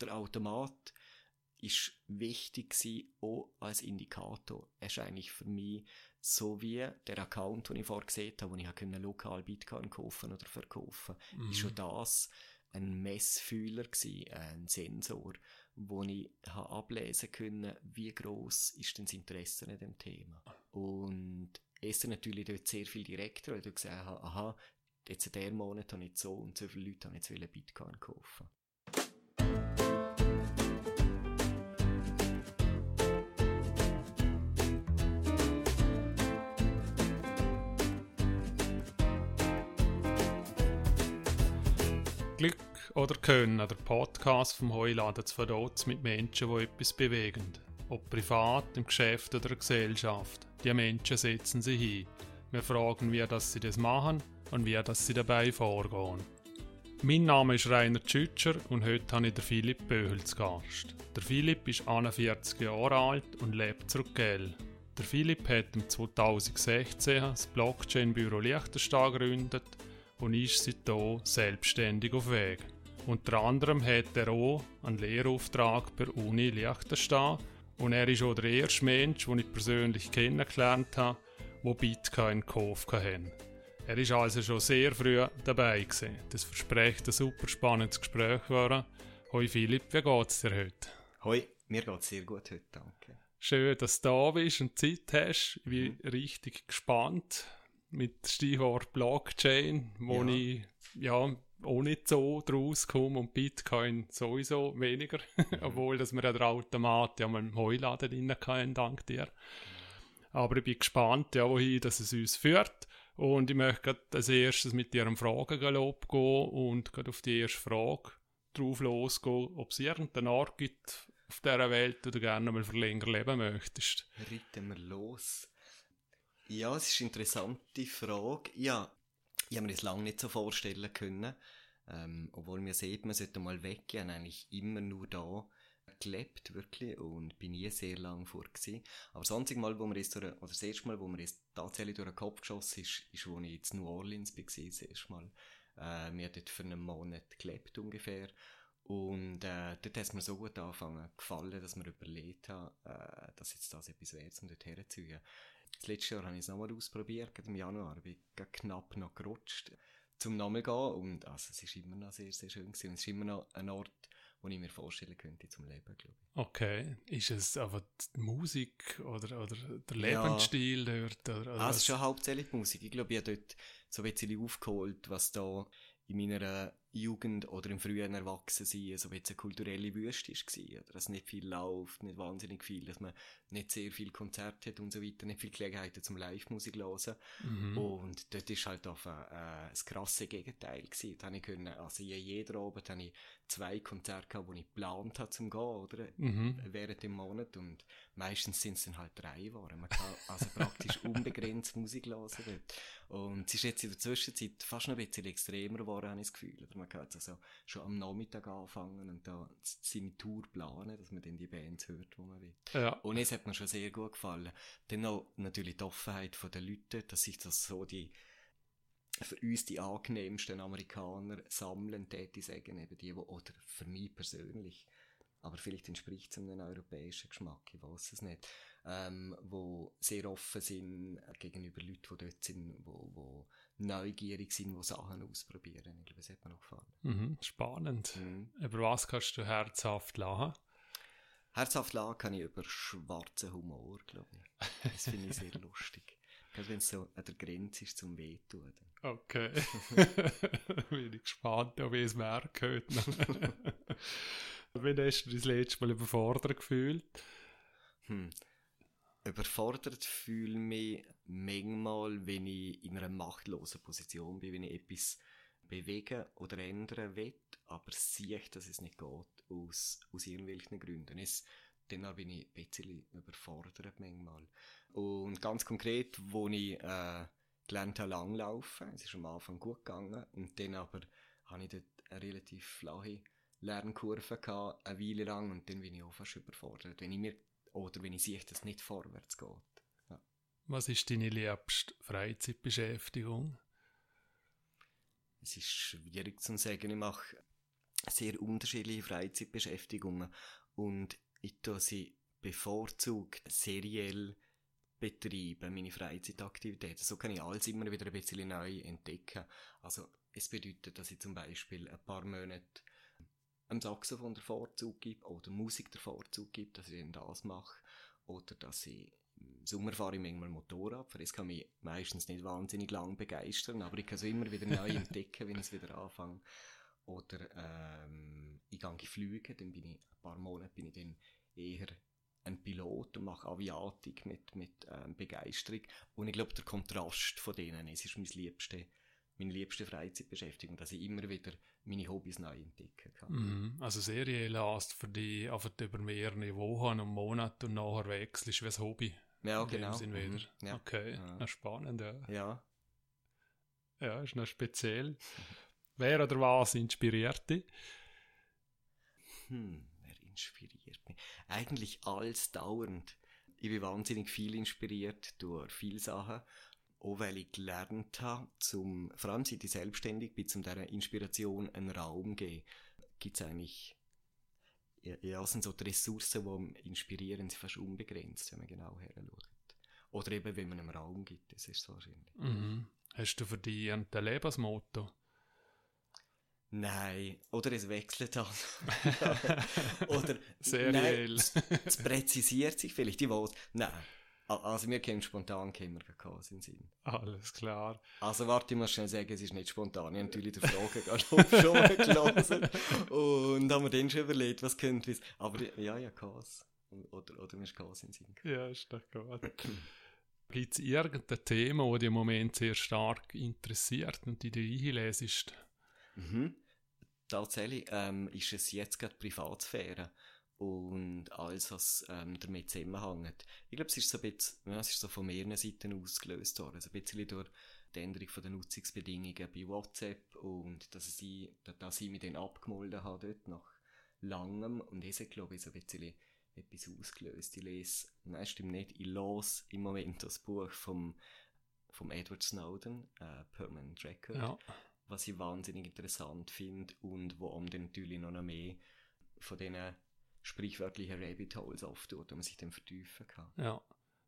der Automat ist wichtig gewesen, auch als Indikator. Es ist eigentlich für mich so wie der Account, den ich vorher gesehen habe, wo ich können lokal Bitcoin kaufen oder verkaufen, mhm. ist schon das ein Messfühler gewesen, ein Sensor, wo ich habe ablesen können, wie groß ist denn das Interesse an dem Thema. Und es ist natürlich dort sehr viel direkter, weil du gesehen hast, aha, jetzt in diesem Monat habe ich so und so viele Leute haben jetzt Bitcoin kaufen. Oder Können, der Podcast vom Heuladen zu Verdotz mit Menschen, die etwas bewegen. Ob privat, im Geschäft oder in der Gesellschaft. Die Menschen setzen sich hin. Wir fragen, wie das sie das machen und wie das sie dabei vorgehen. Mein Name ist Rainer Tschütscher und heute habe ich den Philipp Böhel zu Gast. Der Philipp ist 41 Jahre alt und lebt zurück Gell. Der Philipp hat im 2016 das Blockchain-Büro Liechtenstein gegründet und ist seitdem selbstständig auf Weg. Unter anderem hat er auch einen Lehrauftrag bei Uni Liechtenstein und er ist auch der erste Mensch, den ich persönlich kennengelernt habe, der Bitcoin gekauft hat. Er ist also schon sehr früh dabei gewesen. Das verspricht ein super spannendes Gespräch werden. Hoi Philipp, wie geht's dir heute? Hoi, mir geht's sehr gut heute, danke. Schön, dass du da bist und Zeit hast. Ich bin mhm. richtig gespannt mit Stichwort Blockchain, wo ja. ich ja auch nicht so draus komme und Bitcoin sowieso weniger, mhm. obwohl dass wir ja der Automat ja mal im Heuladen drin kann, dank dir. Aber ich bin gespannt, ja, wohin dass es uns führt. Und ich möchte als erstes mit dir um Fragengalopp gehen und gerade auf die erste Frage drauf losgehen, ob es irgendeinen Ort gibt auf dieser Welt, wo du gerne mal für länger leben möchtest. Ritten wir los. Ja, es ist eine interessante Frage. Ja, ich habe mir das lange nicht so vorstellen können. Ähm, obwohl mir sieht, man sollte mal weggehen, eigentlich immer nur da gelebt, wirklich, und bin nie sehr lang vor gewesen. Aber das einzige Mal, wo mir das, durch, oder das erste Mal, wo mir das tatsächlich durch den Kopf geschossen ist, ist, wo ich in New Orleans war, das erste Mal. Äh, wir dort für einen Monat gelebt, ungefähr. Und äh, dort hat es mir so gut angefangen gefallen, dass mir überlegt habe, äh, dass jetzt das etwas ist, um dort herzuziehen. Das letzte Jahr habe ich es nochmal ausprobiert, im Januar, bin ich knapp noch gerutscht zum Namen gehen und also es ist immer noch sehr, sehr schön gewesen. Und es ist immer noch ein Ort, wo ich mir vorstellen könnte zum Leben, glaube ich. Okay, ist es aber die Musik oder, oder der Lebensstil ja. dort? Oder, oder ah, es ist schon hauptsächlich die Musik. Ich glaube, ich habe dort so ein bisschen aufgeholt, was da in meiner Jugend oder im frühen Erwachsensein so eine kulturelle Wüste war. Oder dass nicht viel läuft, nicht wahnsinnig viel, dass man nicht sehr viel Konzerte hat und so weiter, nicht viel Gelegenheiten zum Live-Musik hören. Mhm. Und dort war halt auf ein, äh, das krasse Gegenteil gewesen. Da ich können, also jeder Abend habe ich zwei Konzerte gehabt, die ich geplant habe zum gehen, oder? Mhm. Während dem Monat. Und meistens sind es dann halt drei geworden. Man kann also praktisch unbegrenzt Musik hören dort. Und es ist jetzt in der Zwischenzeit fast noch ein bisschen extremer geworden, habe ich das Gefühl. Oder man kann jetzt also schon am Nachmittag anfangen und da seine Tour planen, dass man dann die Bands hört, die man will. Ja. Und es hat mir schon sehr gut gefallen. Dann auch natürlich die Offenheit der Leute, dass sich das so die für uns die angenehmsten Amerikaner sammeln, täte ich sagen, eben die, oder für mich persönlich, aber vielleicht entspricht es einem europäischen Geschmack, ich weiß es nicht, ähm, wo sehr offen sind gegenüber Leuten, die dort sind, wo, wo neugierig sind, die Sachen ausprobieren. Ich glaube, das hat mir noch gefallen. Mhm, spannend. Mhm. Über was kannst du herzhaft lachen? Herzhaft lachen kann ich über schwarzen Humor, glaube ich. Das finde ich sehr lustig. Gerade wenn es so an der Grenze ist zum Wehtun. Okay. Bin ich gespannt, ob ich es merke heute. Wann hast du dich das letzte Mal überfordert gefühlt? Hm. Überfordert fühle ich mich manchmal, wenn ich in einer machtlosen Position bin, wenn ich etwas bewegen oder ändern will, aber sehe ich, dass es nicht geht, aus, aus irgendwelchen Gründen. Es, dann bin ich ein bisschen überfordert manchmal. Und ganz konkret, wo ich äh, gelernt habe, langlaufen, es ist am Anfang gut gegangen, und dann aber habe ich dort eine relativ flache Lernkurve gehabt, eine Weile lang, und dann bin ich auch fast überfordert, wenn ich mir, oder wenn ich sehe, dass es nicht vorwärts geht. Ja. Was ist deine liebste Freizeitbeschäftigung? Es ist schwierig zu sagen. Ich mache sehr unterschiedliche Freizeitbeschäftigungen und ich tue sie bevorzugt seriell betreiben, meine Freizeitaktivitäten. So kann ich alles immer wieder ein bisschen neu entdecken. Also es bedeutet, dass ich zum Beispiel ein paar Monate einem Saxophon der Vorzug gebe oder Musik der Vorzug gebe, dass ich dann das mache. Oder dass ich im Sommer fahre ich manchmal Motorrad, für das kann mich meistens nicht wahnsinnig lang begeistern, aber ich kann es immer wieder neu entdecken, wenn ich es wieder anfange. Oder ähm, ich gehe fliegen, dann bin ich, ein paar Monate bin ich dann eher ein Pilot und mache Aviatik mit, mit ähm, Begeisterung. Und ich glaube, der Kontrast von denen es ist mein liebste, meine liebste Freizeitbeschäftigung, dass ich immer wieder meine Hobbys neu entdecken kann. Mhm. Also Serie last für dich einfach über mehrere Wochen und Monate und nachher wechselst wie ein Hobby. Ja, In dem genau. Sinn wieder. Mhm. Ja. Okay, Ja. spannend, ja. ja. Ja, ist noch speziell. Wer oder was inspiriert dich? Hm, inspiriert mich? Eigentlich alles dauernd. Ich bin wahnsinnig viel inspiriert durch viele Sachen. Auch weil ich gelernt habe, zum, vor allem seit ich selbstständig bin, zum dieser Inspiration einen Raum geben, gibt es eigentlich, ja, sind so die Ressourcen, die inspirieren, sind fast unbegrenzt, wenn man genau her schaut. Oder eben, wenn man einen Raum gibt, das ist so wahrscheinlich. Mhm. Hast du für dich ein Lebensmotto? Nein, oder es wechselt dann. oder Seriell. Nein, es, präzisiert sich vielleicht, ich weiß. Nein, also mir kommt spontan kein in den Sinn. Alles klar. Also warte, ich muss schnell sagen, es ist nicht spontan. Ich habe natürlich die Frage gerade schon gelesen und haben mir dann schon überlegt, was könnte es. Aber ja, ja, Kas. Oder, oder mir ist Kas in den Sinn. Ja, ist doch gut. Gibt es irgendein Thema, das dich im Moment sehr stark interessiert und die du einlesest? Mhm. Tatsächlich ähm, ist es jetzt gerade Privatsphäre und alles, was ähm, damit zusammenhängt. Ich glaube, es ist so ein bisschen, ja, es ist so von mehreren Seiten ausgelöst worden. Also ein bisschen durch die Änderung den Nutzungsbedingungen bei WhatsApp und dass ich, dass ich mich dann abgemolden habe dort nach langem und das hat, glaube ich, so ein bisschen etwas ausgelöst. Ich lese, nein, stimmt nicht, ich lese im Moment das Buch vom, vom Edward Snowden, äh, Permanent Record Ja. Was ich wahnsinnig interessant finde und wo einem dann natürlich noch mehr von diesen sprichwörtlichen Rabbit Holes auftut, wo man sich dann vertiefen kann. Ja.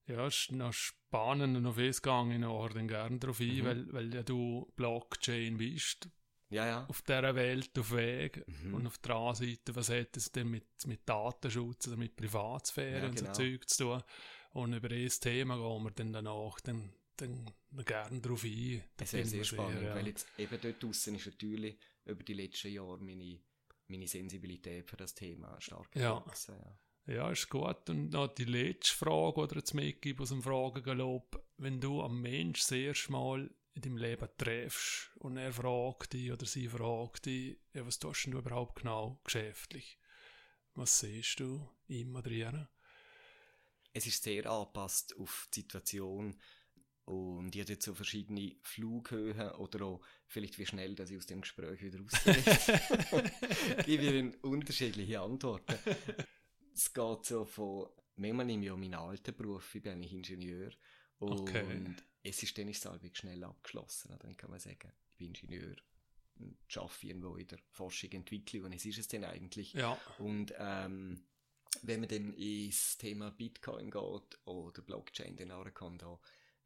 Ja, ist noch spannend und auf das gehe ich dann gerne darauf ein, Mhm. weil, weil ja du Blockchain bist, Ja, ja. auf dieser Welt auf Weg. Mhm. Und auf der anderen Seite, was hat es denn mit, mit Datenschutz oder mit Privatsphäre Ja, und genau. so Zeug zu tun? Und über dieses Thema gehen wir dann danach dann, dann gerne darauf ein. Da Es wäre bin sehr spannend, ja. weil jetzt eben dort draussen ist natürlich über die letzten Jahre meine, meine Sensibilität für das Thema stark gewachsen. Ja. Ja, ist gut. Und noch die letzte Frage, die jetzt mitgebe aus dem Fragengalopp. Wenn du am Mensch das erste Mal in deinem Leben triffst und er fragt dich oder sie fragt dich, ja, was tust denn du überhaupt genau geschäftlich? Was siehst du immer drin? Es ist sehr angepasst auf die Situation und ich habe jetzt so verschiedene Flughöhen oder auch vielleicht wie schnell, dass ich aus dem Gespräch wieder rausgehe. gebe ich Ihnen unterschiedliche Antworten. Es geht so von, manchmal nehme ich auch meinen alten Beruf, ich bin eigentlich Ingenieur und Okay. es ist dann ist es schnell abgeschlossen, dann kann man sagen, ich bin Ingenieur und arbeite irgendwo in der Forschung, Entwicklung und es ist es dann eigentlich. Ja, Und ähm, wenn man dann ins Thema Bitcoin geht oder Blockchain, dann da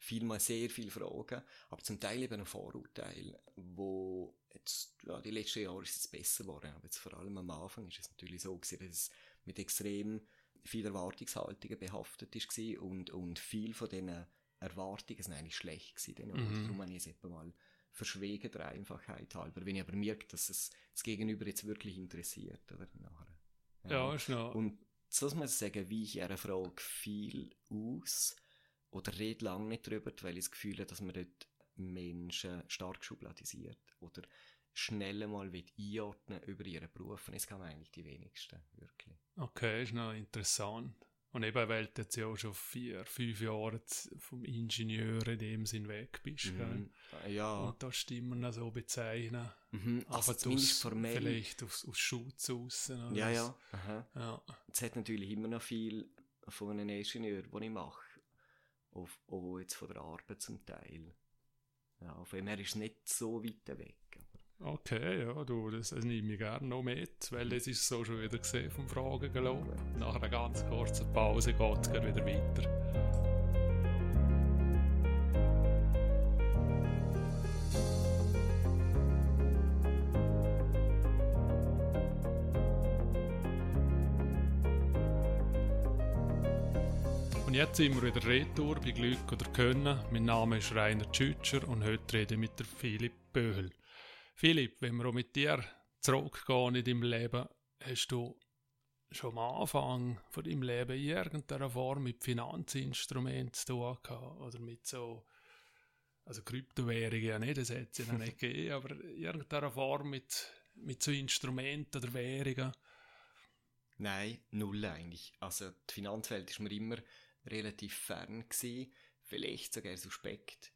vielmal sehr viele Fragen, aber zum Teil eben auch Vorurteile, wo jetzt, ja, die letzten Jahre ist es besser geworden, aber jetzt vor allem am Anfang ist es natürlich so gewesen, dass es mit extrem viel Erwartungshaltungen behaftet ist und, und viel von diesen Erwartungen sind eigentlich schlecht gewesen. Mhm. Darum habe ich es etwa mal verschwegen, der Einfachheit halber. Wenn ich aber merke, dass es das Gegenüber jetzt wirklich interessiert, oder nachher. ja, ist noch. Und so muss man sagen, wie ich einer Frage viel aus oder rede lange nicht drüber, weil ich das Gefühl habe, dass man dort Menschen stark schubladisiert oder schnell mal will einordnen über ihren Beruf. Und das kann man eigentlich die wenigsten, wirklich. Okay, ist noch interessant. Und eben, weil du jetzt ja auch schon vier, fünf Jahre vom Ingenieur in dem Sinn weg bist. Mhm. Ja, Und da stimmen noch so bezeichnen. mhm. also Aber zumindest aus- formell. Vielleicht aus, aus Schutz raus. Ja, ja. Aha. ja. Es hat natürlich immer noch viel von einem Ingenieur, den ich mache. Auch, auch jetzt von der Arbeit zum Teil. Ja, von dem her ist es nicht so weit weg. Aber Okay, ja, du, das nehme ich gerne noch mit, weil das ist so schon wieder gesehen vom Fragen gelaufen. Nach einer ganz kurzen Pause geht es wieder weiter. Und jetzt sind wir wieder retour bei Glück oder Können. Mein Name ist Rainer Tschütscher und heute rede ich mit der Philipp Böhl. Philipp, wenn wir auch mit dir zurückgehen in deinem Leben, hast du schon am Anfang von deinem Leben in irgendeiner Form mit Finanzinstrumenten zu tun gehabt? Oder mit so, also Kryptowährungen ja nicht, das hätte es ja nicht gegeben, aber in irgendeiner Form mit, mit so Instrumenten oder Währungen? Nein, null eigentlich. Also die Finanzwelt ist mir immer relativ fern gewesen, vielleicht sogar suspekt.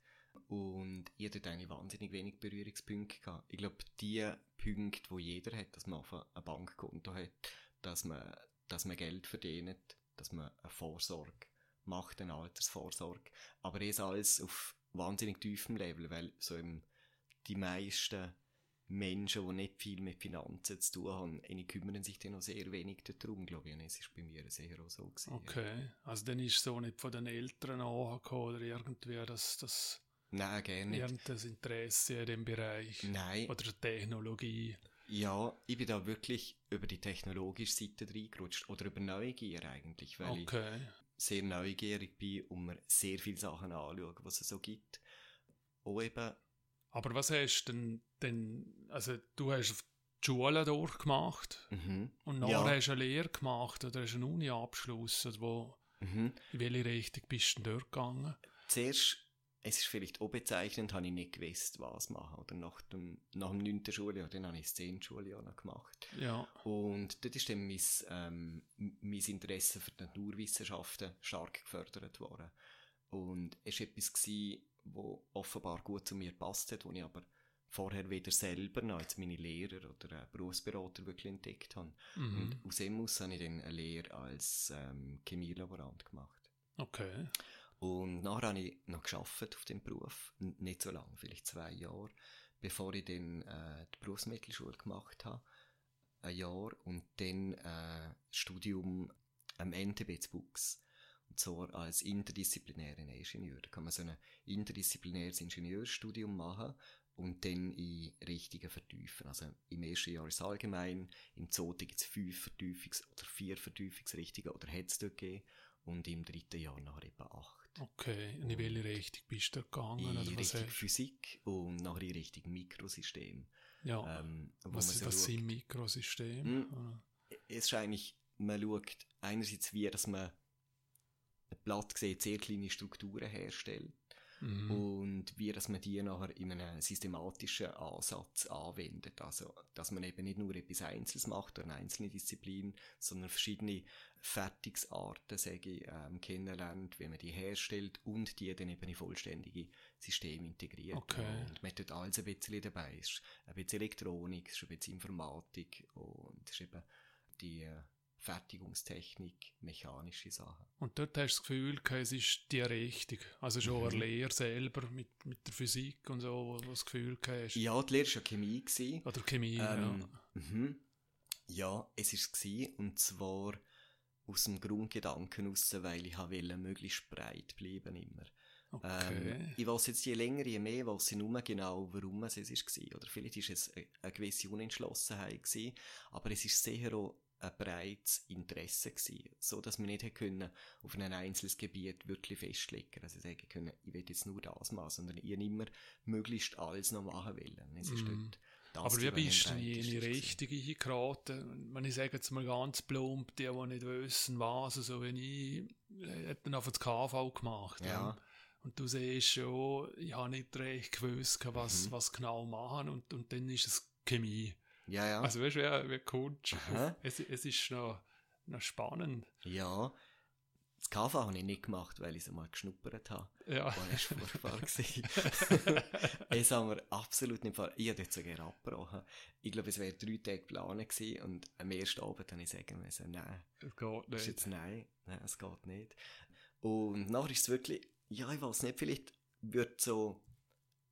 Und ich hatte eigentlich wahnsinnig wenig Berührungspunkte gehabt. Ich glaube, die Punkte, wo jeder hat, dass man auf ein Bankkonto hat, dass man, dass man Geld verdient, dass man eine Vorsorge macht, eine Altersvorsorge. Aber es alles auf wahnsinnig tiefem Level, weil so im, die meisten Menschen, die nicht viel mit Finanzen zu tun haben, die kümmern sich dann noch sehr wenig darum, glaube ich. Und es ist bei mir sehr auch so gewesen. Okay, also dann ist so nicht von den Eltern angekommen oder irgendwie, dass das Nein, gerne nicht. irgendein Interesse in dem Bereich Nein. oder Technologie. Ja, ich bin da wirklich über die technologische Seite reingerutscht oder über Neugier eigentlich, weil Okay, ich sehr neugierig bin und mir sehr viele Sachen anschauen, was es so gibt. Auch eben, aber was hast du denn, denn also du hast die Schule durchgemacht mhm, und nachher Ja. hast du eine Lehre gemacht oder hast du einen Uni-Abschluss oder wo, mhm. in welche Richtung bist du denn dort gegangen? Zuerst, es ist vielleicht auch bezeichnend, habe ich nicht gewusst, was machen. Oder nach dem, nach dem 9. Schuljahr, dann habe ich das 10. Schuljahr noch gemacht. Ja, Und dort ist dann mein, ähm, mein Interesse für die Naturwissenschaften stark gefördert worden. Und es war etwas, gewesen, wo offenbar gut zu mir passt hat, wo ich aber vorher weder selber noch als meine Lehrer oder äh, Berufsberater wirklich entdeckt habe. mhm. Und aus dem aus habe ich dann eine Lehre als ähm, Chemielaborant gemacht. okay. Und nachher habe ich noch geschafft auf dem Beruf. N- Nicht so lange, vielleicht zwei Jahre, bevor ich dann äh, die Berufsmittelschule gemacht habe. Ein Jahr und dann äh, Studium am NTB zu Bux. Und zwar als interdisziplinärer Ingenieur. Da kann man so ein interdisziplinäres Ingenieurstudium machen und dann in Richtungen vertiefen. Also im ersten Jahr ist es allgemein, im zweiten gibt es fünf Vertiefungs- oder vier Vertiefungsrichtungen oder hat es dort gegeben und im dritten Jahr nachher etwa acht. Okay, in welche Richtung bist du gegangen? In oder was Richtung Physik und nachher in Richtung Mikrosystem. Ja, Ähm, was, so was sind Mikrosysteme? Mhm. Oder? Es ist eigentlich, man schaut einerseits, wie dass man platt gesehen sehr kleine Strukturen herstellt Mhm. und wie dass man die nachher in einem systematischen Ansatz anwendet. Also, dass man eben nicht nur etwas Einzelnes macht oder eine einzelne Disziplin, sondern verschiedene Fertigungsarten, sage ich, ähm, kennenlernt, wie man die herstellt und die dann eben in vollständige Systeme integriert. Okay. Und man tut alles ein bisschen dabei. Es ist ein bisschen Elektronik, es ist ein bisschen Informatik und es ist eben die äh, Fertigungstechnik, mechanische Sachen. Und dort hast du das Gefühl, es ist die Richtung. Also schon Mhm. eine Lehre selber mit, mit der Physik und so, wo du das Gefühl hast. Ja, die Lehre war ja Chemie. Gewesen. Oder Chemie, Ähm, ja. mhm. Ja, es war und zwar aus dem Grundgedanken heraus, weil ich wollte möglichst breit bleiben immer. Okay. Ähm, ich weiß jetzt je länger, je mehr, weiß ich nur genau, warum es es war. Oder vielleicht war es eine, eine gewisse Unentschlossenheit gewesen, aber es war sicher auch ein breites Interesse gewesen, so dass man nicht können auf ein einzelnes Gebiet wirklich festlegen, also sagen können, ich will jetzt nur das machen, sondern ich habe immer möglichst alles noch machen wollen. Es ist das Aber wie bist du in die. Richtige hingeraten? Wenn ich sage jetzt mal ganz plump, die, die nicht wissen, was, so wie ich, äh, hat dann auf das KV gemacht. Ja. Und du siehst schon, ich habe nicht recht gewusst, was, Mhm. was genau machen und, und dann ist es Chemie. Ja, ja. Also weißt du, du Aha. auf- es, es ist noch, noch spannend. Ja, das KV habe ich nicht gemacht, weil ich es einmal geschnuppert habe. Ja. War erst furchtbar gewesen. Es haben wir absolut nicht vor. Ich habe dort sogar abgebrochen. Ich glaube, es wäre drei Tage geplant gewesen und am ersten Abend habe ich sagen müssen, nein, Es geht das ist nicht. jetzt nein, nein, es geht nicht. Und nachher ist es wirklich, ja, ich weiß nicht, vielleicht wird so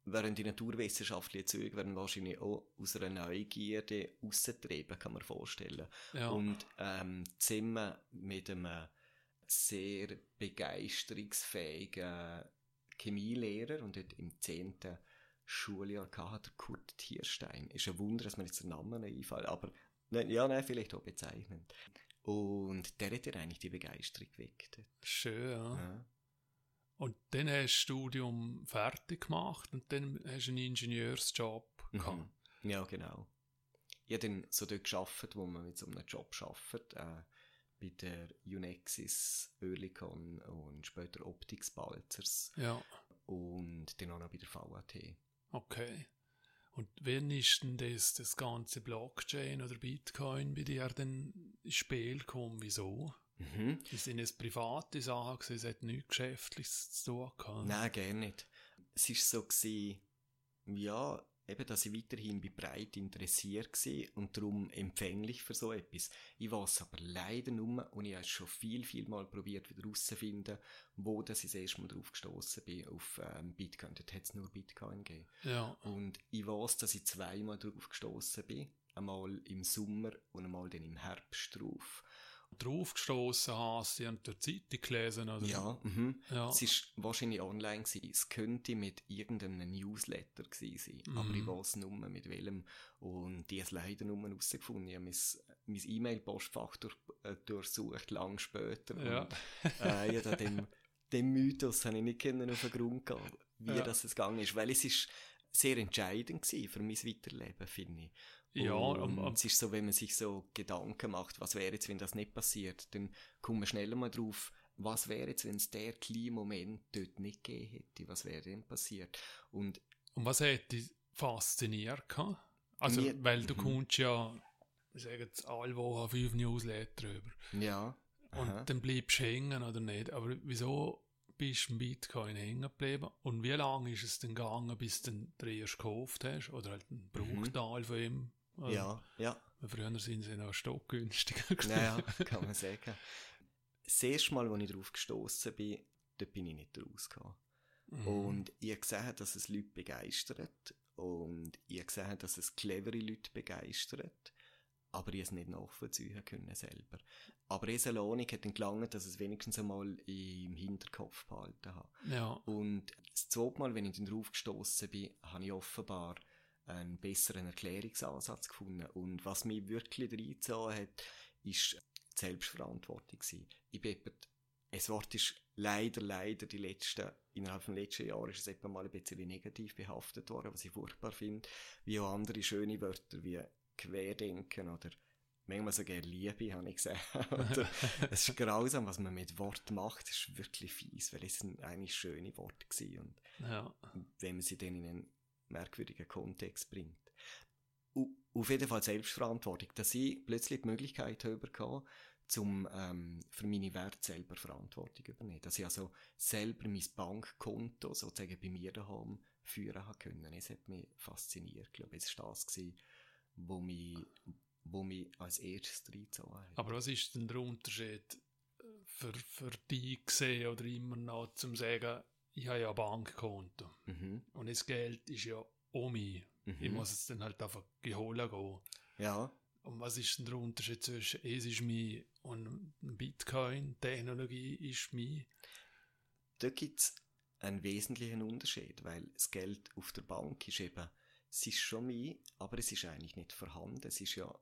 während die naturwissenschaftlichen Züge werden wahrscheinlich auch aus einer Neugierde rausgetrieben, kann man vorstellen. Ja. Und ähm, zusammen mit einem sehr begeisterungsfähigen Chemielehrer und dort im 10. Schuljahr hatte, der Kurt Tierstein. Ist ein Wunder, dass mir jetzt der Name nicht einfällt, aber nein, ja, nein, vielleicht auch bezeichnend. Und der hat ja eigentlich die Begeisterung geweckt. Schön, ja. Ja. Und dann hast du das Studium fertig gemacht und dann hast du einen Ingenieursjob gehabt. Mhm. Ja, genau. Ich habe dann so dort gearbeitet, wo man mit so einem Job arbeitet, äh, bei der Unexis, Oerlikon und später Optics Balzers Ja, und dann auch noch bei der VAT. okay. Und wann ist denn das, das ganze Blockchain oder Bitcoin bei dir dann ins Spiel gekommen? Wieso? Mhm. Das sind es private Sachen, gewesen, es hat nichts Geschäftliches zu tun gehabt. Nein, gerne nicht. Es war so, gewesen, ja, eben, dass ich weiterhin bei breit interessiert war und darum empfänglich für so etwas. Ich weiß aber leider nur, und ich habe es schon viel, viel mal probiert, wieder herauszufinden, wo das ich das erste Mal drauf gestoßen bin, auf ähm, Bitcoin. Dort hat es nur Bitcoin gegeben. Ja, Und ich weiß, dass ich zweimal drauf gestoßen bin. Einmal im Sommer und einmal dann im Herbst drauf. Draufgestoßen hast, sie haben der Zeitung gelesen, oder? Ja, mhm. Ja. Es war wahrscheinlich online gewesen. Es könnte mit irgendeinem Newsletter gewesen sein. Aber Mhm. ich weiß nur mit welchem. Und die hat leider nur herausgefunden. Ich habe mein, mein E-Mail-Postfach durch, äh, durchsucht, lang später. Ja. Und, äh, ja, da dem, dem Mythos habe ich nicht können auf den Grund gehen, wie Ja. das es gegangen ist. Weil es ist sehr entscheidend gewesen für mein Weiterleben, finde ich. Ja, und es ist so, wenn man sich so Gedanken macht, was wäre jetzt, wenn das nicht passiert, dann kommt man schneller mal drauf, was wäre jetzt, wenn es der kleine Moment dort nicht gegeben hätte, was wäre denn passiert? Und Und was hat dich fasziniert? Also, Mir- weil du Mhm. kommst ja, ich sage jetzt, alle Wochen fünf Newsletter über. ja, Und aha. dann bleibst du hängen oder nicht. Aber wieso bist du im Bitcoin hängen geblieben? Und wie lange ist es denn gegangen, bis du den den erst gekauft hast? Oder halt einen Bruchteil von ihm? Oder- ja, ja, Früher sind sie noch stockgünstiger gewesen. naja, kann man sagen. Das erste Mal, als ich darauf gestoßen bin, dort bin ich nicht rausgekommen. Mhm. Und ich habe gesehen, dass es Leute begeistert. Und ich habe gesehen, dass es clevere Leute begeistert. Aber ich es nicht nachvollziehen können selber. Aber diese Lohnung hat dann gelangt, dass ich es wenigstens einmal im Hinterkopf behalten habe. Ja, Und das zweite Mal, wenn ich dann drauf gestoßen bin, habe ich offenbar einen besseren Erklärungsansatz gefunden. Und was mich wirklich reingezogen hat, ist die Selbstverantwortung gewesen. Ich bin das Wort ist leider, leider die letzten, innerhalb des letzten Jahres ist es etwa mal ein bisschen negativ behaftet worden, was ich furchtbar finde. Wie auch andere schöne Wörter wie Querdenken oder manchmal sogar Liebe, habe ich gesehen. Es ist grausam, was man mit Worten macht. Es ist wirklich fies, weil es sind eigentlich schöne Worte gewesen. Und ja. wenn man sie dann in einen merkwürdigen Kontext bringt. U auf jeden Fall Selbstverantwortung, dass ich plötzlich die Möglichkeit habe zum ähm, für meine Werte selber Verantwortung übernehmen. Dass ich also selber mein Bankkonto sozusagen bei mir daheim führen habe können. Es hat mich fasziniert. Ich glaube, es war das, gewesen, wo mich, wo mich als erstes reingezogen hat. Aber was ist denn der Unterschied äh, für, für dich gesehen oder immer noch zum sagen, ich habe ja ein Bankkonto Mhm. und das Geld ist ja um mich. Ich Mhm. muss es dann halt einfach geholt gehen. Ja, Und was ist denn der Unterschied zwischen es ist mein und Bitcoin-Technologie ist mein? da gibt es einen wesentlichen Unterschied, weil das Geld auf der Bank ist eben, es ist schon mein, aber es ist eigentlich nicht vorhanden. Es ist ja,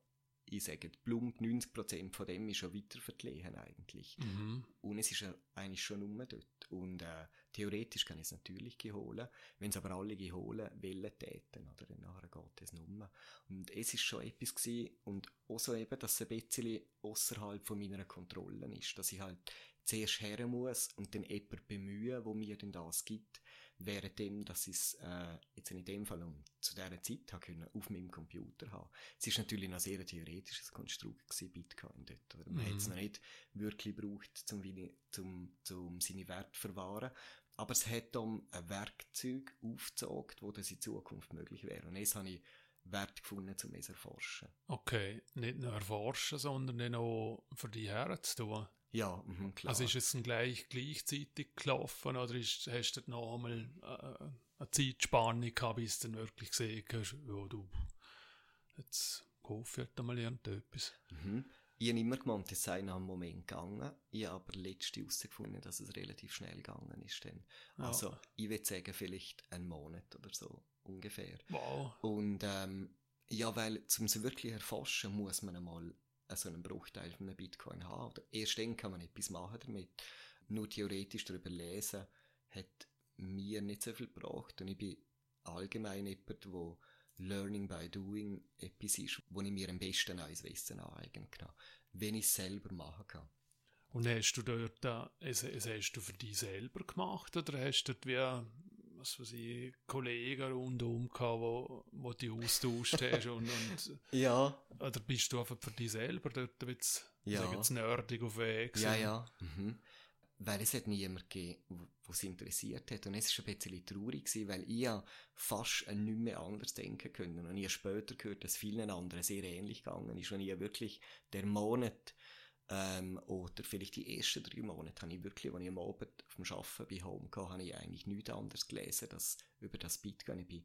ich sage, plump 90% von dem ist schon weiter verlegen eigentlich. Mhm. Und es ist eigentlich schon nur dort. Und äh, theoretisch kann ich es natürlich geholen. Wenn es aber alle geholen wollen täten, oder dann nachher geht es nicht mehr. Und es ist schon etwas gewesen, und auch so eben, dass es ein bisschen außerhalb von meiner Kontrolle ist. Dass ich halt zuerst her muss und dann jemanden bemühen, wo mir denn das gibt, währenddem, dass ich es äh, jetzt in dem Fall und zu dieser Zeit habe können, auf meinem Computer haben. Es ist natürlich noch sehr ein theoretisches Konstrukt gewesen, Bitcoin dort. Oder? Man Mhm. hat es noch nicht wirklich gebraucht, Wini- zum, zum seine Werte zu verwahren. Aber es hat um ein Werkzeug aufgezogen, wo das in Zukunft möglich wäre. Und jetzt habe ich Wert gefunden, um es zu erforschen. Okay, nicht nur erforschen, sondern auch für die Herren zu tun. Ja, mhm, klar. Also ist es dann gleich gleichzeitig gelaufen oder ist, hast du noch einmal äh, eine Zeitspanne gehabt, bis du dann wirklich gesehen hast, ja, du, jetzt kaufe ich mal irgendetwas. Mhm. Ich habe immer gemeint, es sei nach einem Moment gegangen. Ich habe aber letzte herausgefunden, dass es relativ schnell gegangen ist. Dann. Ja. Also, ich würde sagen, vielleicht einen Monat oder so ungefähr. Wow. Und ähm, ja, weil, um es wirklich erforschen, muss man einmal so einen Bruchteil von einem Bitcoin haben. Oder erst dann kann man etwas machen damit. Nur theoretisch darüber lesen, hat mir nicht so viel gebracht. Und ich bin allgemein jemand, wo Learning by Doing etwas ist, wo ich mir am besten neues Wissen aneignen kann, wenn ich es selber machen kann. Und hast du dort, es, es hast du für dich selber gemacht oder hast du dort wie, was weiß ich, Kollegen rundherum gehabt, wo, wo du austauscht hast und, und, Ja. oder bist du einfach für dich selber dort ein bisschen, Ja. sagen jetzt nerdig auf Weg Ja, ja. Mhm. Weil es hat niemand gegeben, was interessiert hat. Und es war ein bisschen traurig, gewesen, weil ich ja fast an nichts mehr anders denken können. Und ich habe später gehört, dass vielen anderen sehr ähnlich gegangen ist. Und ich habe wirklich der Monat, ähm, oder vielleicht die ersten drei Monate, habe ich wirklich, als ich am Abend dem Arbeiten bei Home kam, habe ich eigentlich nichts anderes gelesen, als über das Bitcoin. Ich bin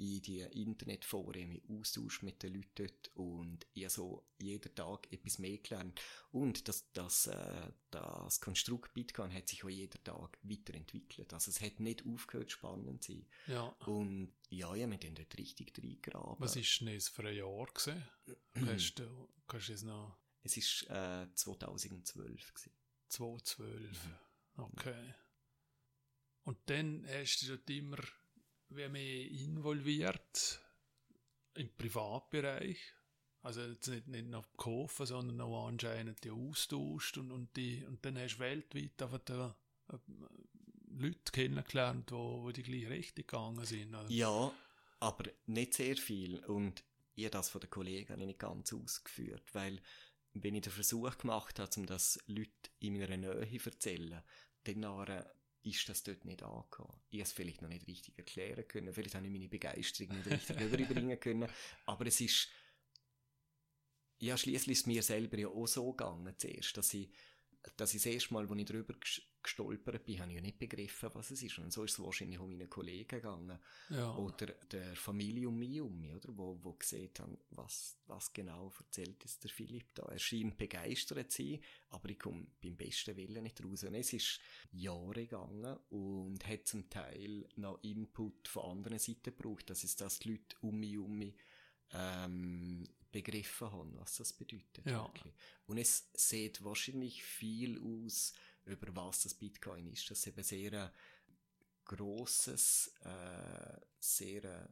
in die Internetforen mich austauscht mit den Leuten dort und ich habe so jeden Tag etwas mehr gelernt. Und das, das, äh, das Konstrukt Bitcoin hat sich auch jeden Tag weiterentwickelt. Also es hat nicht aufgehört, spannend zu sein. ja. Und ja, ich habe mich dann dort richtig reingegraben. Was ist denn das für ein Jahr gewesen? Hast du, kannst du es noch Es war äh, 2012. Gewesen. 212? Okay. Und dann hast du dort immer wie mehr involviert im Privatbereich. Also jetzt nicht, nicht noch kaufen, sondern auch anscheinend die austauscht und, und, die, und dann hast du weltweit einfach da, äh, Leute kennengelernt, wo, wo die gleich richtig gegangen sind. Oder? Ja, aber nicht sehr viel. Und habe das von den Kollegen nicht ganz ausgeführt, weil wenn ich den Versuch gemacht habe, um das Leute in meiner Nähe zu erzählen, dann ist das dort nicht angekommen. Ich habe es vielleicht noch nicht richtig erklären können, vielleicht habe ich meine Begeisterung nicht richtig überbringen können, aber es ist, ja, schliesslich ist mir selber ja auch so gegangen zuerst, dass ich, dass ich das erste Mal, als ich drüber ges- gestolpert bin, habe ich ja nicht begriffen, was es ist. Und so ist es wahrscheinlich auch meinen Kollegen gegangen. Ja. Oder der Familie um mich um mich, oder? Wo, wo gesehen haben, was, was genau erzählt jetzt der Philipp da. Er scheint begeistert zu sein, aber ich komme beim besten Willen nicht raus. Und es ist Jahre gegangen und hat zum Teil noch Input von anderen Seiten gebraucht, dass es das die Leute um mich um mich ähm, begriffen haben, was das bedeutet. Ja. Wirklich. Und es sieht wahrscheinlich viel aus, über was das Bitcoin ist. Das ist eben sehr ein grosses, äh, sehr, äh,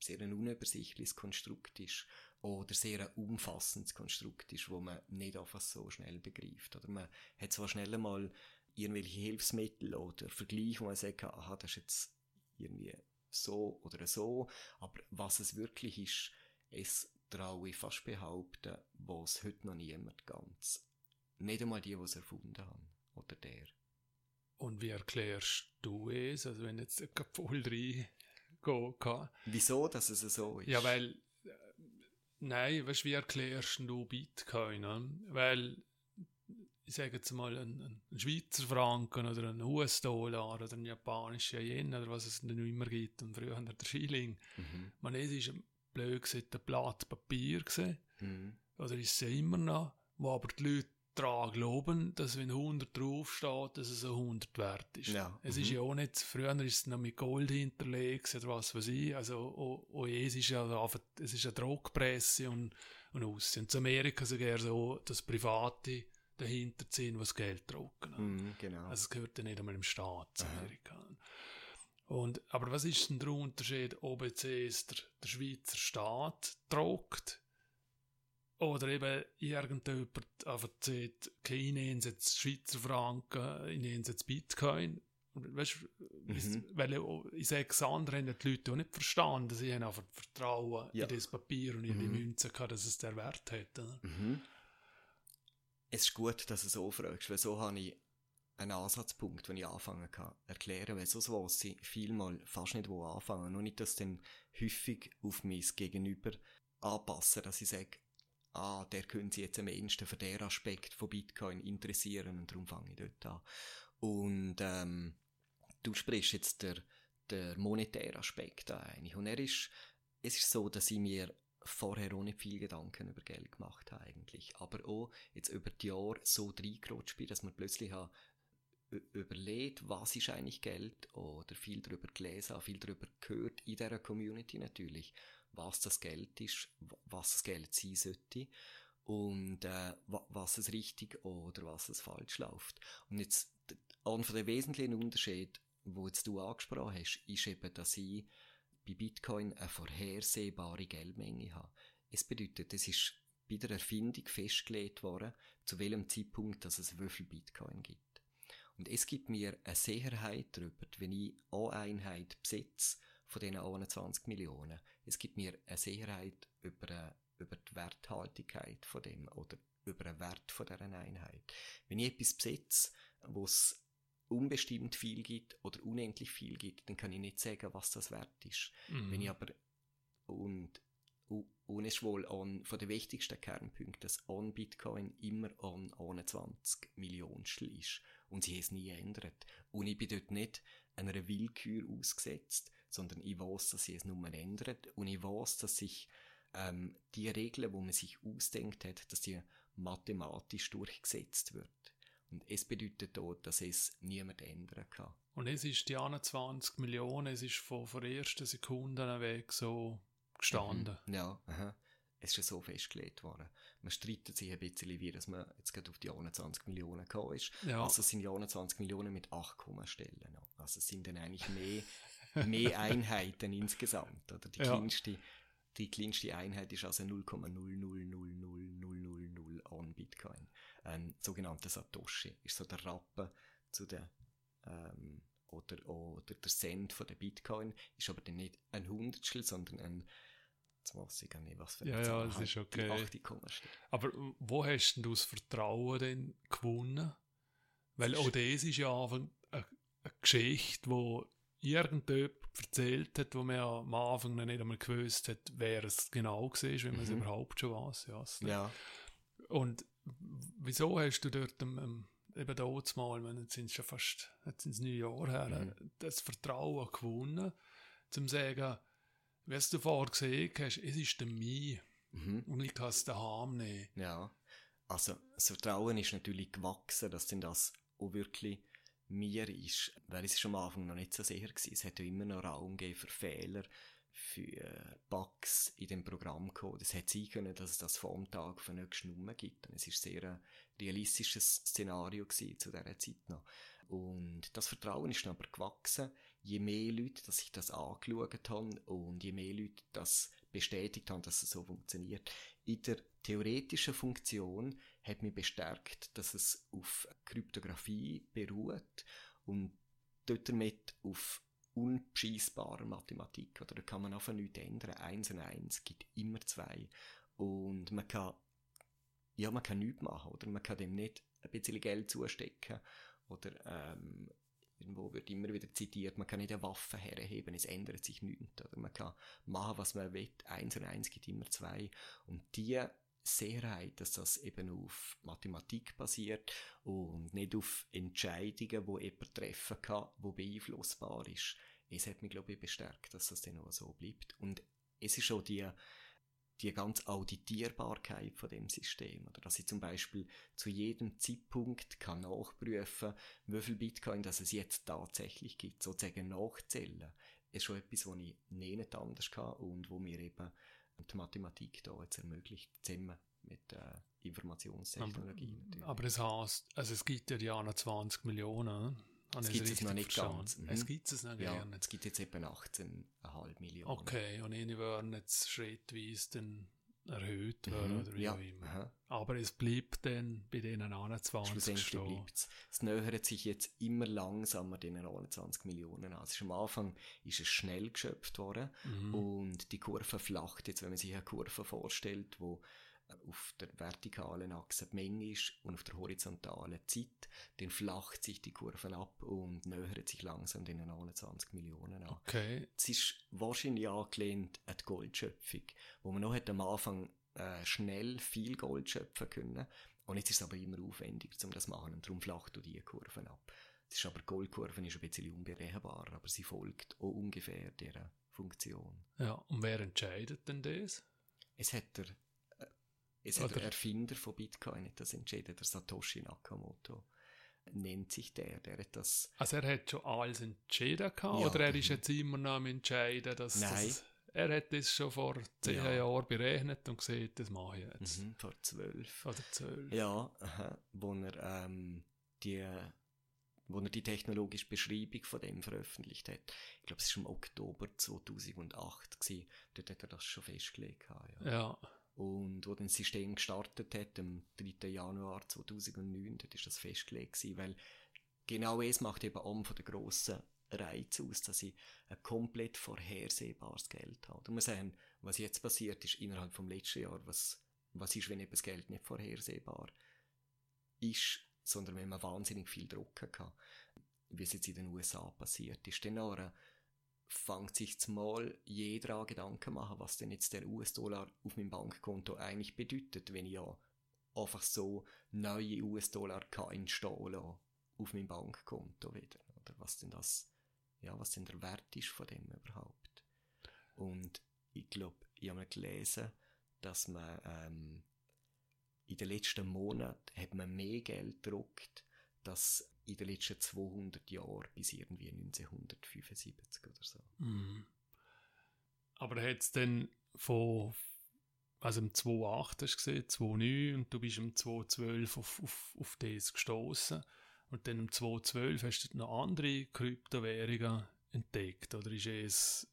sehr ein unübersichtliches Konstrukt ist oder sehr ein umfassendes Konstrukt ist, wo man nicht einfach so schnell begreift. Oder man hat zwar schnell mal irgendwelche Hilfsmittel oder Vergleiche, wo man sagt, aha, das ist jetzt irgendwie so oder so, aber was es wirklich ist, es traue ich fast behaupten, was heute noch niemand ganz, nicht einmal die, die es erfunden haben, oder der. Und wie erklärst du es? Also wenn jetzt voll rein gehen kann. Wieso, dass es so ist? Ja, weil, äh, nein, weißt du, wie erklärst du Bitcoin? Ne? Weil, ich sage jetzt mal, ein, ein Schweizer Franken oder ein US-Dollar oder ein japanischer Yen oder was es denn immer gibt und früher der Schilling. Mhm. Man, es ist ein blöd gesagt, ein Blatt Papier gewesen. Mhm. Oder ist es ja immer noch, wo aber die Leute daran glauben, dass wenn 100 draufsteht, dass es ein 100 wert ist. Ja, Es mhm. ist ja auch nicht, früher ist es noch mit Gold hinterlegt oder was weiß ich, also auch, auch es ist ja einfach, es ist eine Druckpresse und, und aus. Und zu Amerika sogar so, dass Private dahinter ziehen, was Geld drucken. Mhm, genau. Also es gehört ja nicht einmal im Staat zu Aha. Amerika. Und, aber was ist denn der Unterschied, ob jetzt der, der Schweizer Staat druckt oder eben irgendjemand sagt, okay, ich nehme jetzt Schweizer Franken, ich nehme jetzt Bitcoin. Weißt, du, Mhm. weil ich- sage, das andere haben die Leute auch nicht verstanden. Sie haben einfach Vertrauen Ja. in das Papier und in die Mhm. Münze gehabt, dass es der Wert hat. Mhm. Es ist gut, dass du so fragst, weil so habe ich einen Ansatzpunkt, wenn ich anfangen kann, erklären, weil sonst weiß ich vielmal fast nicht, wo anfangen. Nur nicht, dass dann häufig auf mein Gegenüber anpassen, dass ich sage, ah, der könnte sich jetzt am ehesten für den Aspekt von Bitcoin interessieren und darum fange ich dort an. Und ähm, du sprichst jetzt der, der monetäre Aspekt eigentlich. Und er ist, es ist so, dass ich mir vorher nicht viel Gedanken über Geld gemacht habe eigentlich. Aber auch jetzt über die Jahre so reingerutscht bin, dass man plötzlich habe überlegt, was ist eigentlich Geld oder viel darüber gelesen, viel darüber gehört in dieser Community natürlich, was das Geld ist, was das Geld sein sollte und äh, was es richtig oder was es falsch läuft. Und jetzt einer den wesentlichen Unterschieden, wo jetzt du angesprochen hast, ist eben, dass ich bei Bitcoin eine vorhersehbare Geldmenge habe. Es bedeutet, es ist bei der Erfindung festgelegt worden, zu welchem Zeitpunkt dass es wie viel Bitcoin gibt. Und es gibt mir eine Sicherheit darüber, wenn ich eine Einheit besitze von diesen 21 Millionen. Es gibt mir eine Sicherheit über, über die Werthaltigkeit von dem oder über den Wert von dieser Einheit. Wenn ich etwas besitze, wo es unbestimmt viel gibt oder unendlich viel gibt, dann kann ich nicht sagen, was das wert ist. Mhm. Wenn ich aber, und, es ist wohl an, von den wichtigsten Kernpunkten, dass an Bitcoin immer an 21 Millionstel ist und sie es nie ändert. Und ich bin dort nicht einer Willkür ausgesetzt, sondern ich weiß, dass sie es nur ändert und ich weiß, dass sich ähm, die Regeln, wo man sich ausdenkt hat, dass die mathematisch durchgesetzt wird. Und es bedeutet auch, dass es niemand ändern kann. Und es ist die 21 Millionen, es ist von, von der ersten Sekunde weg so gestanden. Mhm, ja, aha. es ist ja so festgelegt worden. Man streitet sich ein bisschen, wie dass man jetzt gerade auf die 21 Millionen gekommen ist. Ja. Also es sind die 21 Millionen mit 8 Kommastellen. Also es sind dann eigentlich mehr, mehr Einheiten insgesamt. Oder die ja. kleinste die kleinste Einheit ist also 0,0000000 an Bitcoin. Ein sogenannter Satoshi ist so der Rappen zu der, ähm, oder, oder der Cent von der Bitcoin, ist aber dann nicht ein Hundertstel, sondern ein, jetzt weiß ich gar nicht, was für Ja, ja, das ist okay. Aber wo hast du das Vertrauen denn gewonnen? Weil auch das ist ja eine, eine Geschichte, die irgendjemand erzählt hat, wo man ja am Anfang noch nicht einmal gewusst hat, wer es genau war, wenn man es mhm. überhaupt schon weiß. Ja. ja. Und wieso hast du dort ähm, ähm eben dort mal, jetzt sind es schon fast, jetzt sind es neun Jahre her, mhm. das Vertrauen gewonnen, zum zu sagen, wie du vorher gesehen hast, es ist der Mai mhm. und ich kann es daheim nehmen. Ja, also das Vertrauen ist natürlich gewachsen, dass denn das auch wirklich mir ist, weil es am Anfang noch nicht so sicher gewesen. Es hat ja immer noch Raum gegeben für Fehler, für Bugs in dem Programmcode. Es hätte sein können, dass es das vor dem Tag von nächsten Nummer gibt. Und es ist sehr ein realistisches Szenario zu dieser Zeit noch. Und das Vertrauen ist dann aber gewachsen, je mehr Leute, dass ich das angeschaut haben und je mehr Leute das bestätigt haben, dass es so funktioniert. In der theoretischen Funktion hat mich bestärkt, dass es auf Kryptographie beruht und dort damit auf unbeschießbarer Mathematik. Oder da kann man einfach nichts ändern. Eins und eins gibt immer zwei. Und man kann, ja, man kann nichts machen, oder? Man kann dem nicht ein bisschen Geld zustecken. Oder, ähm, irgendwo wird immer wieder zitiert, man kann nicht eine Waffe herheben, es ändert sich nichts. Oder man kann machen, was man will. Eins und eins gibt immer zwei. Und die Sicherheit, dass das eben auf Mathematik basiert und nicht auf Entscheidungen, die jemand treffen kann, die beeinflussbar ist. Es hat mich, glaube ich, bestärkt, dass das dann auch so bleibt. Und es ist auch die, die ganze Auditierbarkeit von dem System. Oder dass ich zum Beispiel zu jedem Zeitpunkt kann nachprüfen, wie viel Bitcoin das es jetzt tatsächlich gibt, sozusagen nachzählen. ist schon etwas, was ich nicht anders kann und wo mir eben die Mathematik da jetzt ermöglicht, zusammen mit äh, Informationstechnologie. Aber, aber das heißt, also es gibt ja die 21 Millionen. Es gibt es noch nicht verstanden? ganz. Mhm. Es gibt es noch ja, Es gibt jetzt etwa 18,5 Millionen. Okay, und ich werden jetzt schrittweise dann erhöht werden, mhm, oder wie ja, auch immer. Aha. Aber es bleibt dann bei den 21 Schlussendlich bleibt es. nähert sich jetzt immer langsamer den 21 Millionen an. Also am Anfang ist es schnell geschöpft worden mhm. und die Kurve flacht jetzt, wenn man sich eine Kurve vorstellt, wo auf der vertikalen Achse die Menge ist und auf der horizontalen Zeit, dann flacht sich die Kurve ab und nähert sich langsam den 29 Millionen an. Okay. Es ist wahrscheinlich angelehnt an die Goldschöpfung, wo man noch hat am Anfang äh, schnell viel Gold schöpfen können und jetzt ist es aber immer aufwendiger, um das zu machen und darum flacht die Kurve ab. Das ist aber Goldkurve ist ein bisschen unberechenbar, aber sie folgt auch ungefähr dieser Funktion. Ja, und wer entscheidet denn das? Es hat der, es hat der Erfinder von Bitcoin hat das entschieden, der Satoshi Nakamoto nennt sich der, der hat das... Also er hat schon alles entschieden gehabt, ja, oder er ist jetzt immer noch am entscheiden, dass... Nein. Das, er hat das schon vor zehn ja. Jahren berechnet und gesehen, das mache ich jetzt. Mhm, vor zwölf. Oder zwölf. Ja, aha, wo er ähm, die wo er die technologische Beschreibung von dem veröffentlicht hat. Ich glaube, es war im Oktober 2008 gewesen. Dort hat er das schon festgelegt. Ja. ja. Und wo das System gestartet hat, am 3. Januar 2009, dort ist das festgelegt gewesen, weil genau es macht eben einen von den grossen Reizen aus, dass ich ein komplett vorhersehbares Geld habe. Du musst sagen, was jetzt passiert ist innerhalb vom letzten Jahr, was, was ist, wenn eben das Geld nicht vorhersehbar ist, sondern wenn man wahnsinnig viel Druck hat, wie es jetzt in den USA passiert ist. Dann fängt sich mal jeder an Gedanken machen, was denn jetzt der US-Dollar auf meinem Bankkonto eigentlich bedeutet, wenn ich ja einfach so neue US-Dollar kann entstehen auf meinem Bankkonto wieder. Oder was denn das, ja, was denn der Wert ist von dem überhaupt. Und ich glaube, ich habe mal gelesen, dass man ähm, in den letzten Monaten hat man mehr Geld gedruckt, als in den letzten 200 Jahren bis irgendwie 1975 oder so. Mhm. Aber hat es dann von, also im 2008 hast du gesehen, 2009 und du bist im 2012 auf, auf, auf das gestoßen und dann im 2012 hast du noch andere Kryptowährungen entdeckt oder ist es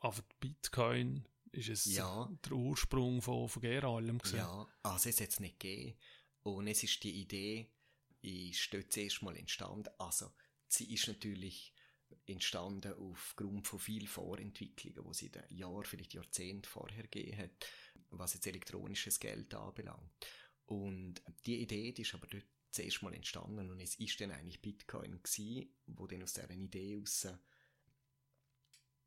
einfach Bitcoin ist es ja. der Ursprung von, von allem gewesen? Ja, also es hat es nicht gegeben. Und es ist die Idee, ist dort zuerst mal entstanden. Also, sie ist natürlich entstanden aufgrund von vielen Vorentwicklungen, die es in den Jahren, vielleicht Jahrzehnten vorher gegeben hat, was jetzt elektronisches Geld anbelangt. Und die Idee, die ist aber dort zuerst mal entstanden und es ist dann eigentlich Bitcoin gewesen, wo dann aus dieser Idee heraus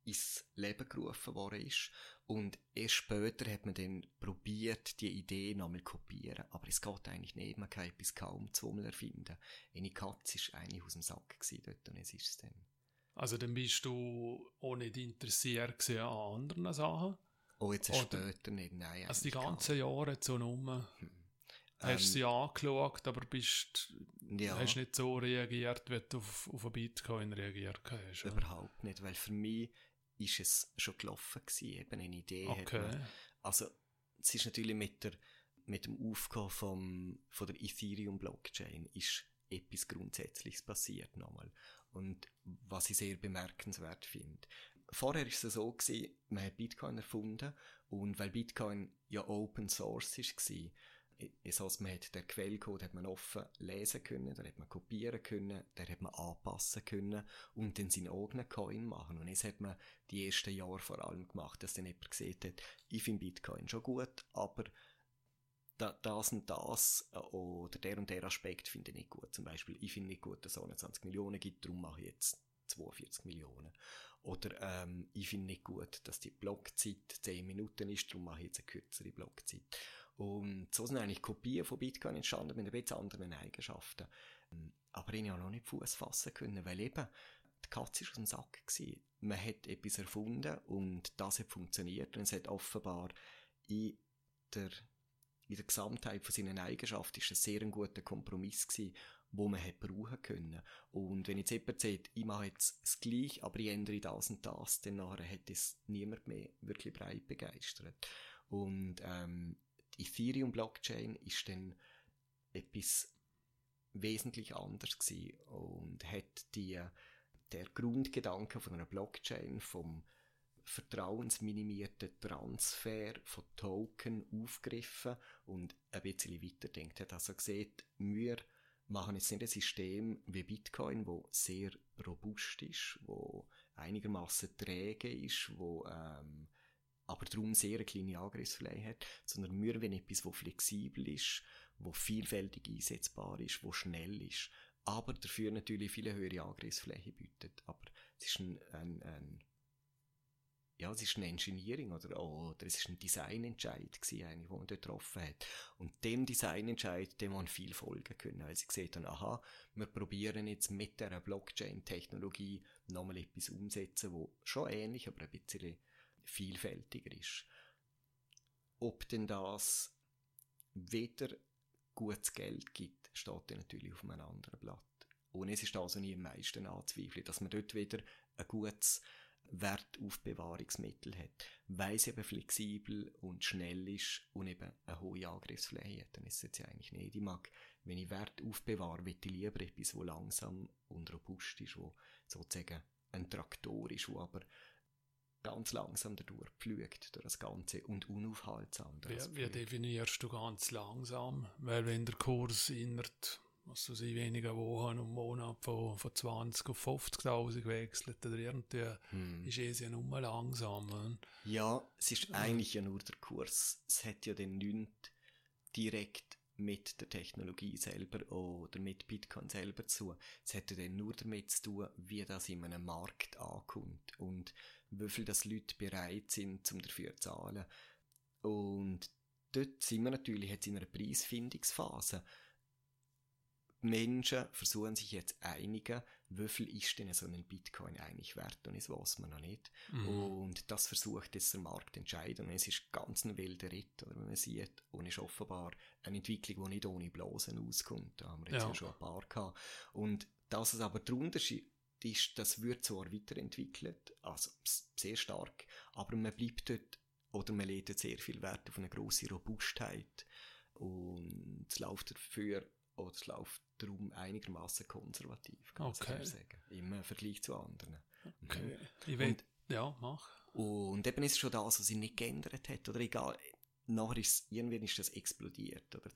ins Leben gerufen worden ist. Und erst später hat man dann probiert, die Idee nochmal kopieren. Aber es geht eigentlich nicht. Man kann etwas kaum zweimal erfinden. Eine Katze war eigentlich aus dem Sack dort und es ist es dann. Also dann bist du auch nicht interessiert an anderen Sachen? Oh, jetzt Oder, später nicht, nein. Also die ganzen Jahre so rum. Hm. Hast ähm, sie angeschaut, aber bist, ja. hast nicht so reagiert, wie du auf, auf Bitcoin reagiert hast? Überhaupt nicht, weil für mich ist es schon gelaufen gewesen, eben eine Idee. Okay. Man, also, es ist natürlich mit der, mit dem Aufkommen vom, von der Ethereum-Blockchain ist etwas Grundsätzliches passiert nochmal. Und was ich sehr bemerkenswert finde. Vorher ist es so gewesen, man hat Bitcoin erfunden und weil Bitcoin ja Open Source war, das heißt, man hat den Quellcode hat man offen lesen können, den hat man kopieren können, den hat man anpassen können und dann seinen eigenen Coin machen. Und das hat man die ersten Jahre vor allem gemacht, dass dann jemand gesehen hat, ich finde Bitcoin schon gut, aber das und das äh, oder der und der Aspekt finde ich nicht gut. Zum Beispiel, ich finde nicht gut, dass es 21 Millionen gibt, darum mache ich jetzt 42 Millionen. Oder ähm, ich finde nicht gut, dass die Blockzeit 10 Minuten ist, darum mache ich jetzt eine kürzere Blockzeit. Und so sind eigentlich Kopien von Bitcoin entstanden mit ein bisschen anderen Eigenschaften. Aber ich habe noch nicht Fuß fassen können, weil eben die Katze war aus dem Sack. Gewesen. Man hat etwas erfunden und das hat funktioniert und es hat offenbar in der, in der Gesamtheit von seinen Eigenschaften ist ein sehr guter Kompromiss gewesen, wo man hat brauchen können. Und wenn jetzt jemand sagt, ich mache jetzt das Gleiche, aber ich ändere das und das, dann hat es niemand mehr wirklich breit begeistert. Und ähm, Ethereum-Blockchain ist dann etwas wesentlich anders gewesen und hat die, der Grundgedanke von einer Blockchain vom vertrauensminimierten Transfer von Token aufgegriffen und ein bisschen weiterdenkt hat. Also gesagt, wir machen jetzt nicht ein System wie Bitcoin, wo sehr robust ist, wo einigermaßen träge ist, wo ähm, aber darum sehr eine kleine Angriffsfläche hat, sondern wir wollen etwas, das flexibel ist, wo vielfältig einsetzbar ist, wo schnell ist, aber dafür natürlich viele höhere Angriffsfläche bietet. Aber es ist ein, ein, ein ja, es ist eine Engineering oder, oder es ist ein Designentscheid gewesen, den man dort getroffen hat. Und dem Designentscheid, dem man viel folgen können, weil sie gesehen haben, aha, wir probieren jetzt mit der Blockchain-Technologie nochmal etwas umsetzen, wo schon ähnlich, aber ein bisschen vielfältiger ist. Ob denn das weder gutes Geld gibt, steht dann natürlich auf einem anderen Blatt. Und es ist also nie am meisten anzweifeln, dass man dort wieder ein gutes Wertaufbewahrungsmittel hat. Weil es eben flexibel und schnell ist und eben eine hohe Angriffsfläche hat, dann ist es jetzt eigentlich nicht. Ich mag, wenn ich Wert aufbewahre, will ich lieber etwas, wo langsam und robust ist, wo sozusagen ein Traktor ist, wo aber ganz langsam dadurch pflügt durch das Ganze und unaufhaltsam. Wie, wie definierst du ganz langsam? Weil wenn der Kurs innerhalb was weiß ich, weniger Wochen und Monate von, von 20 auf 50.000 gewechselt oder irgendwie hm. ist es ja nur langsam. Ja, es ist eigentlich ja nur der Kurs. Es hat ja den nichts direkt mit der Technologie selber oder mit Bitcoin selber zu. Es hätte dann nur damit zu tun, wie das in einem Markt ankommt und wie viel das Leute bereit sind, um dafür zu zahlen. Und dort sind wir natürlich jetzt in einer Preisfindungsphase. Menschen versuchen sich jetzt einigen, wie viel ist denn so ein Bitcoin eigentlich wert und das weiß man noch nicht. Mhm. Und das versucht jetzt der Markt zu entscheiden und es ist ganz ein wilder Ritt, oder man sieht, und ist offenbar eine Entwicklung, die nicht ohne Blasen auskommt. Da haben wir jetzt ja, ja schon ein paar gehabt. Und dass es aber der Unterschied ist, das wird zwar weiterentwickelt, also sehr stark, aber man bleibt dort, oder man legt sehr viel Wert auf eine grosse Robustheit und es läuft dafür oder es läuft darum einigermaßen konservativ, kann okay. man sagen. Im Vergleich zu anderen. Okay. Mhm. Ich will, und, ja, mach. Und eben ist es schon das, was sich nicht geändert hat, oder egal, nachher ist, irgendwann ist das explodiert, oder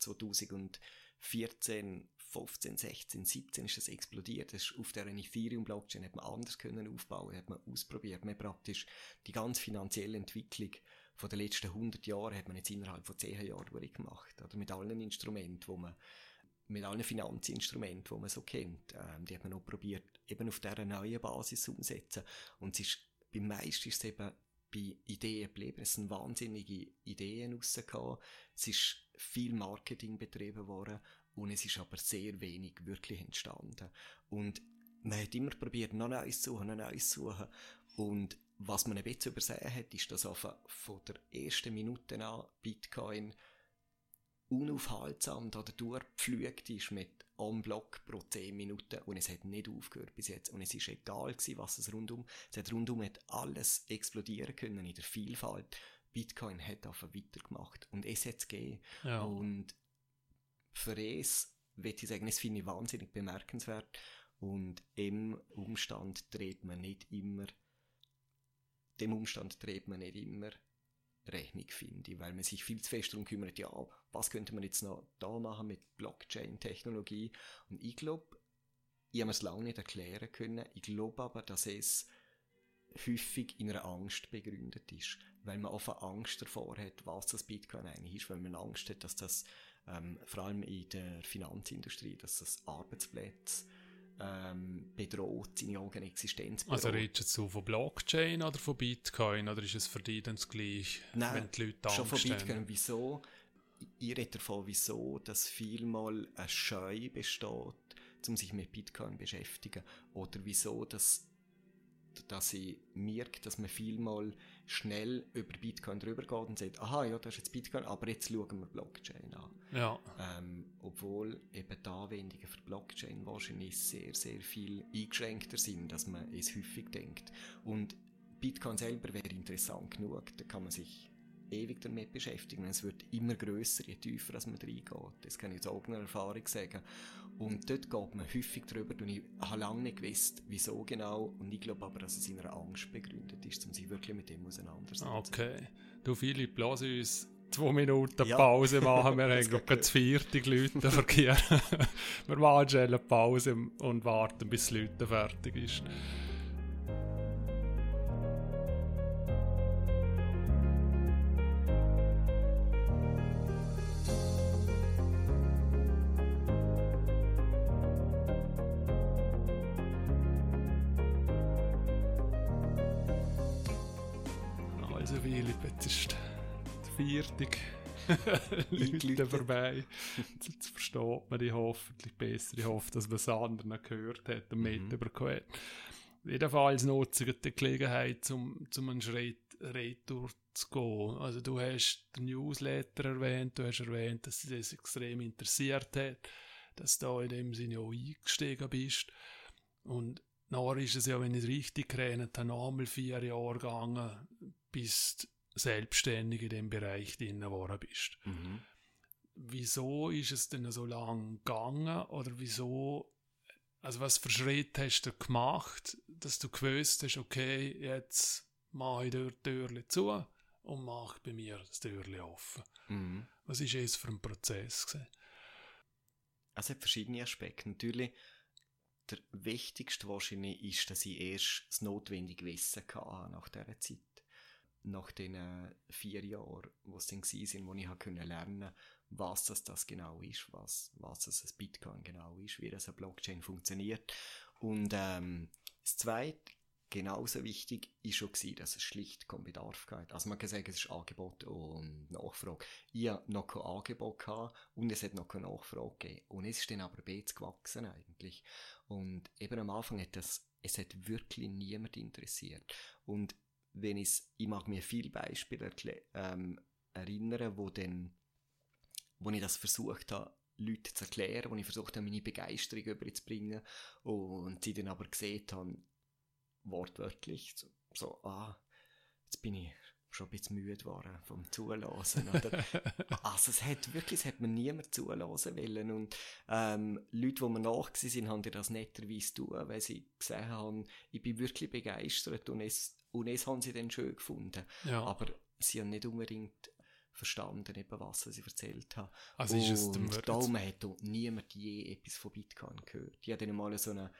2014, 15, 16, 17 ist das explodiert. Das ist auf der Ethereum-Blockchain hat man anders können aufbauen, hat man ausprobiert. Man praktisch die ganze finanzielle Entwicklung von den letzten 100 Jahren hat man jetzt innerhalb von 10 Jahren durchgemacht, oder mit allen Instrumenten, wo man mit allen Finanzinstrumenten, die man so kennt. Ähm, die hat man auch probiert, eben auf dieser neuen Basis umzusetzen. Und es ist, beim meisten ist es eben bei Ideen geblieben. Es sind wahnsinnige Ideen rausgekommen. Es ist viel Marketing betrieben worden und es ist aber sehr wenig wirklich entstanden. Und man hat immer probiert, noch Neues zu suchen, noch Neues zu suchen. Und was man ein bisschen übersehen hat, ist, dass von der ersten Minute an Bitcoin unaufhaltsam da durchgepflügt ist mit einem Block pro 10 Minuten und es hat nicht aufgehört bis jetzt und es ist egal gewesen, was es rundum, es hat rundum hat alles explodieren können in der Vielfalt. Bitcoin hat einfach weitergemacht und es hat es gegeben. Ja. Und für es, würde ich sagen, es finde ich wahnsinnig bemerkenswert und im Umstand dreht man nicht immer, dem Umstand dreht man nicht immer Rechnung finde, weil man sich viel zu fest darum kümmert, ja, was könnte man jetzt noch da machen mit Blockchain-Technologie? Und ich glaube, ich habe es lange nicht erklären können, ich glaube aber, dass es häufig in einer Angst begründet ist, weil man oft Angst davor hat, was das Bitcoin eigentlich ist, weil man Angst hat, dass das ähm, vor allem in der Finanzindustrie, dass das Arbeitsplätze ähm, bedroht, seine eigene Existenz bedroht. Also redest du von Blockchain oder von Bitcoin oder ist es für dich dann das gleiche, Nein, wenn die Leute schon von Bitcoin. Wieso? Ich rede davon, wieso, dass vielmal eine Scheu besteht, um sich mit Bitcoin zu beschäftigen oder wieso, dass dass ich merke, dass man vielmal schnell über Bitcoin drüber geht und sagt, aha, ja, das ist jetzt Bitcoin, aber jetzt schauen wir Blockchain an. Ja. Ähm, obwohl eben die Anwendungen für Blockchain wahrscheinlich sehr, sehr viel eingeschränkter sind, als man es häufig denkt. Und Bitcoin selber wäre interessant genug, da kann man sich ewig damit beschäftigen. Es wird immer grösser, je tiefer als man reingeht. Das kann ich aus eigener Erfahrung sagen. Und dort geht man häufig drüber und ich habe lange nicht gewusst, wieso genau. Und ich glaube aber, dass es in einer Angst begründet ist, um sich wirklich mit dem auseinandersetzen. Okay. Du, Philipp, lass uns zwei Minuten Pause ja. machen. Wir haben gerade das vierte Leute verkehren. wir machen schnell eine Pause und warten, bis das Leute fertig ist. Leute vorbei. Jetzt versteht man die hoffentlich besser. Ich hoffe, dass man es anderen gehört hat und mhm. mitbekommen hat. Jedenfalls nutze ich die Gelegenheit, um, um einen Schritt retour zu gehen. Also du hast den Newsletter erwähnt, du hast erwähnt, dass dich das extrem interessiert hat, dass du da in dem Sinne auch eingestiegen bist. Und nachher ist es ja, wenn ich es richtig habe, noch einmal vier Jahre gegangen, bis du selbstständig in dem Bereich drin geworden bist. Mhm. Wieso ist es denn so lange gegangen oder wieso, also was für Schritte hast du gemacht, dass du gewusst hast, okay, jetzt mache ich die Türe zu und mache bei mir das Türchen offen. Mhm. Was ist es für ein Prozess? Gewesen? Es hat verschiedene Aspekte. Natürlich, der wichtigste wahrscheinlich ist, dass ich erst das notwendige Wissen hatte nach dieser Zeit. Nach den vier Jahren, wo es dann waren, wo ich lernen lernen was das, das genau ist, was, was das ein Bitcoin genau ist, wie das eine Blockchain funktioniert. Und ähm, das Zweite, genauso wichtig ist schon gewesen, dass es schlicht keinen Bedarf gab. Also man kann sagen, es ist Angebot und Nachfrage. Ich hatte noch kein Angebot gehabt und es hat noch keine Nachfrage gegeben. Und es ist dann aber beide gewachsen eigentlich. Und eben am Anfang hat das, es hat wirklich niemand interessiert. Und wenn ich, ich mag mir viele Beispiele ähm, erinnern, wo dann, wo ich das versucht habe, Leute zu erklären, wo ich versucht habe, meine Begeisterung überzubringen und sie dann aber gesehen haben, wortwörtlich, so, so, ah, jetzt bin ich schon ein bisschen müde geworden vom Zulassen. Oder? also es hat wirklich, es hat mir niemand zulassen wollen. Und ähm, Leute, die mir nach sind, haben dir das netterweise tun, weil sie gesehen haben, ich bin wirklich begeistert und es, und es haben sie dann schön gefunden. Ja. Aber sie haben nicht unbedingt verstanden, eben, was sie erzählt haben. Also und ist es darum hat niemand je etwas von Bitcoin gehört. Ich hatte dann mal so eine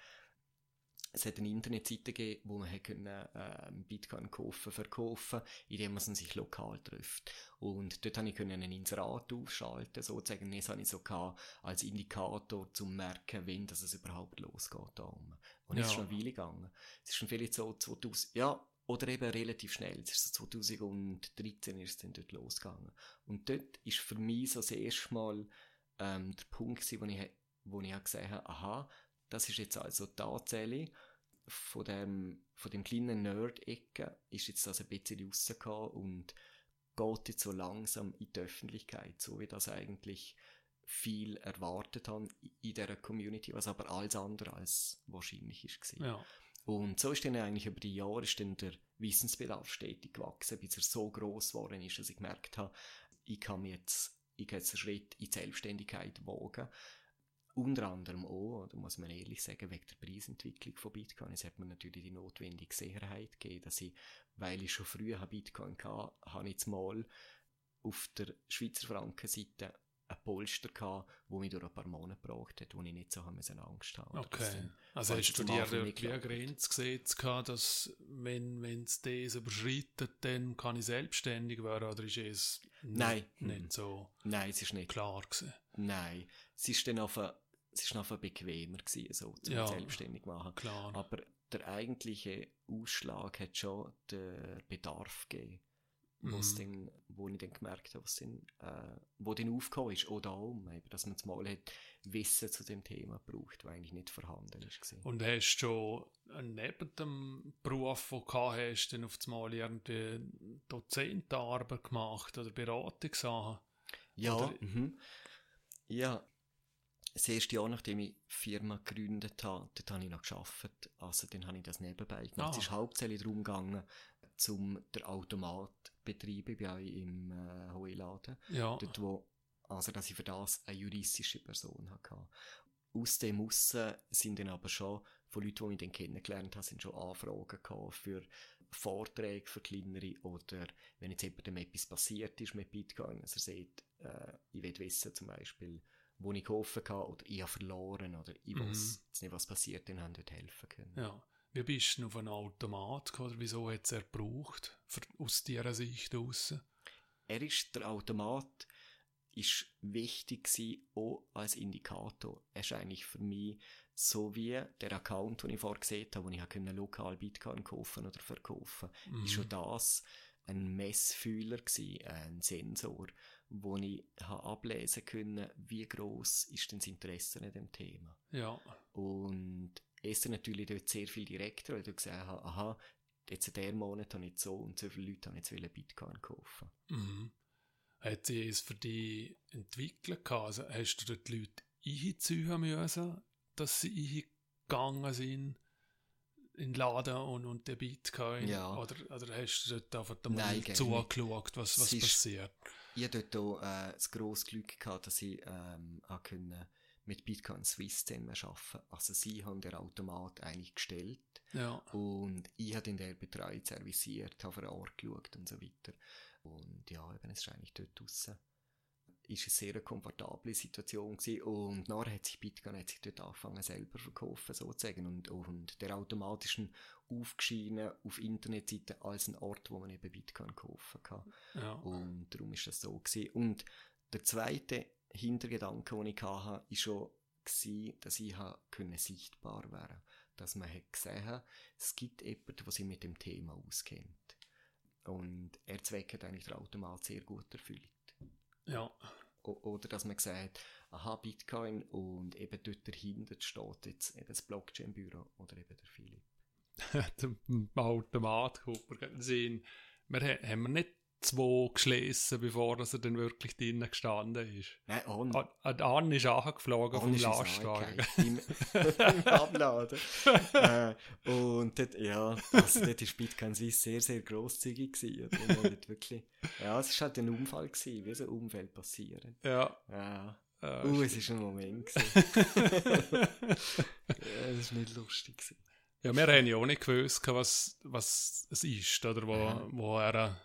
es hat eine Internetseite gegeben, wo man können, äh, Bitcoin kaufen, verkaufen, indem man sich lokal trifft. Und dort habe ich können einen Inserat aufschalten, sozusagen. Das habe ich so gehabt, als Indikator, um zu merken, wenn das es überhaupt losgeht. Da Und ja. es ist schon eine Weile gegangen. Es ist schon vielleicht so 2000, ja, oder eben relativ schnell. Es ist so 2013 ist es dann dort losgegangen. Und dort ist für mich so das erste Mal ähm, der Punkt gewesen, wo ich, wo ich gesehen habe, aha, das ist jetzt also tatsächlich von dem, von dem kleinen Nerd-Ecke ist jetzt das ein bisschen rausgekommen und geht jetzt so langsam in die Öffentlichkeit, so wie das eigentlich viel erwartet haben in dieser Community, was aber alles andere als wahrscheinlich ist. Ja. Und so ist dann eigentlich über die Jahre ist dann der Wissensbedarf stetig gewachsen, bis er so groß geworden ist, dass ich gemerkt habe, ich kann jetzt, ich kann jetzt einen Schritt in die Selbstständigkeit wagen unter anderem auch, da muss man ehrlich sagen, wegen der Preisentwicklung von Bitcoin. Es hat mir natürlich die notwendige Sicherheit gegeben, dass ich, weil ich schon früher Bitcoin hatte, habe ich jetzt mal auf der Schweizer Frankenseite ein Polster gehabt, wo mich durch ein paar Monate gebraucht hat, wo ich nicht so haben Angst haben. Okay. Also hast du dir wie eine Grenze gesetzt gehabt, dass wenn es das überschreitet, dann kann ich selbstständig werden, oder ist es Nein. nicht so Nein, es ist nicht. klar gewesen? Nein. Es ist dann einfach, es ist einfach bequemer gewesen, so, zum ja, selbstständig machen. Klar. Aber der eigentliche Ausschlag hat schon den Bedarf gegeben was mhm. dann, wo ich dann gemerkt habe, was dann, äh, wo dann aufgekommen ist, auch, eben, dass man mal hat Wissen zu dem Thema braucht, was eigentlich nicht vorhanden ist. Und hast du schon neben dem Beruf, den du hast, dann auf einmal irgendwie Dozentenarbeit gemacht oder Beratungssachen? Ja, oder? Mhm. ja. Das erste Jahr, nachdem ich die Firma gegründet habe, dort habe ich noch gearbeitet. Also, dann habe ich das nebenbei gemacht. Ah. Es ist hauptsächlich darum gegangen, zum der Automat betreiben bei euch im äh, Heuladen. Ja. Dort, wo, also, dass ich für das eine juristische Person hatte. Aus dem Aussen sind dann aber schon, von Leuten, die mich dann kennengelernt haben, sind schon Anfragen gekommen für Vorträge für kleinere oder wenn jetzt jemandem etwas passiert ist mit Bitcoin, also er sagt, äh, ich will wissen zum Beispiel, wo ich geholfen habe oder ich habe verloren oder ich mhm. weiß nicht, was passiert, dann haben dort helfen können. Ja. Wie bist du auf einen Automat oder wieso hat es er gebraucht, aus dieser Sicht aus? Er ist, der Automat ist wichtig gewesen, auch als Indikator. Er ist eigentlich für mich so wie der Account, den ich vorher gesehen habe, wo ich lokal Bitcoin kaufen oder verkaufen, mhm. ist schon das ein Messfühler gewesen, ein Sensor, wo ich habe ablesen können, wie groß ist denn das Interesse an dem Thema. Ja. Und es ist natürlich dort sehr viel direkter, weil du gesehen hast, aha, jetzt der Monat habe ich so und so viele Leute haben jetzt Bitcoin kaufen. Mhm. Hat sie es für die entwickelt Also hast du dort die Leute einziehen müssen, dass sie eingegangen sind in den Laden und, und den Bitcoin? Ja. Oder, oder hast du dort einfach mal Nein, zugeschaut, was, was ist- passiert? Ich hatte dort auch, äh, das grosse Glück gehabt, dass ich ähm, können mit Bitcoin Swiss zusammen arbeiten Also sie haben den Automat eigentlich gestellt Ja. und ich habe in der Betreuung serviciert, habe vor Ort geschaut und so weiter. Und ja, eben, es ist eigentlich dort draussen. Ist eine sehr komfortable Situation gewesen. und nachher hat sich Bitcoin hat sich dort angefangen selber verkaufen sozusagen und, und der automatischen aufgeschienen auf Internetseiten als ein Ort, wo man eben Bitcoin kaufen kann. ja. Und darum ist das so gewesen. Und der zweite Hintergedanke, den ich hatte, war schon, gewesen, dass ich können sichtbar werden Dass man hat gesehen hat, es gibt jemanden, der sich mit dem Thema auskennt. Und er zweckt eigentlich der Automat sehr gut erfüllt. ja. O oder dass man gesagt hat, aha, Bitcoin und eben dort dahinter steht jetzt eben das Blockchain-Büro oder eben der Philipp. der Automat. Wir ha- haben wir nicht zwei geschlossen, bevor er dann wirklich drinnen gestanden ist. Nein, on. An- An Anne ist angeflogen vom ist Lastwagen. Im, im Abladen. äh, und dort, ja, also dort war Bitcoin Swiss sehr, sehr grosszügig gewesen. Und wirklich, ja, es war halt ein Unfall gewesen, wie so ein Unfall passieren. Ja. Ja. äh, Uh, es war ein Moment es war nicht lustig gewesen. ja, wir haben ja auch nicht gewusst, was, was es ist, oder wo, Ja. wo er,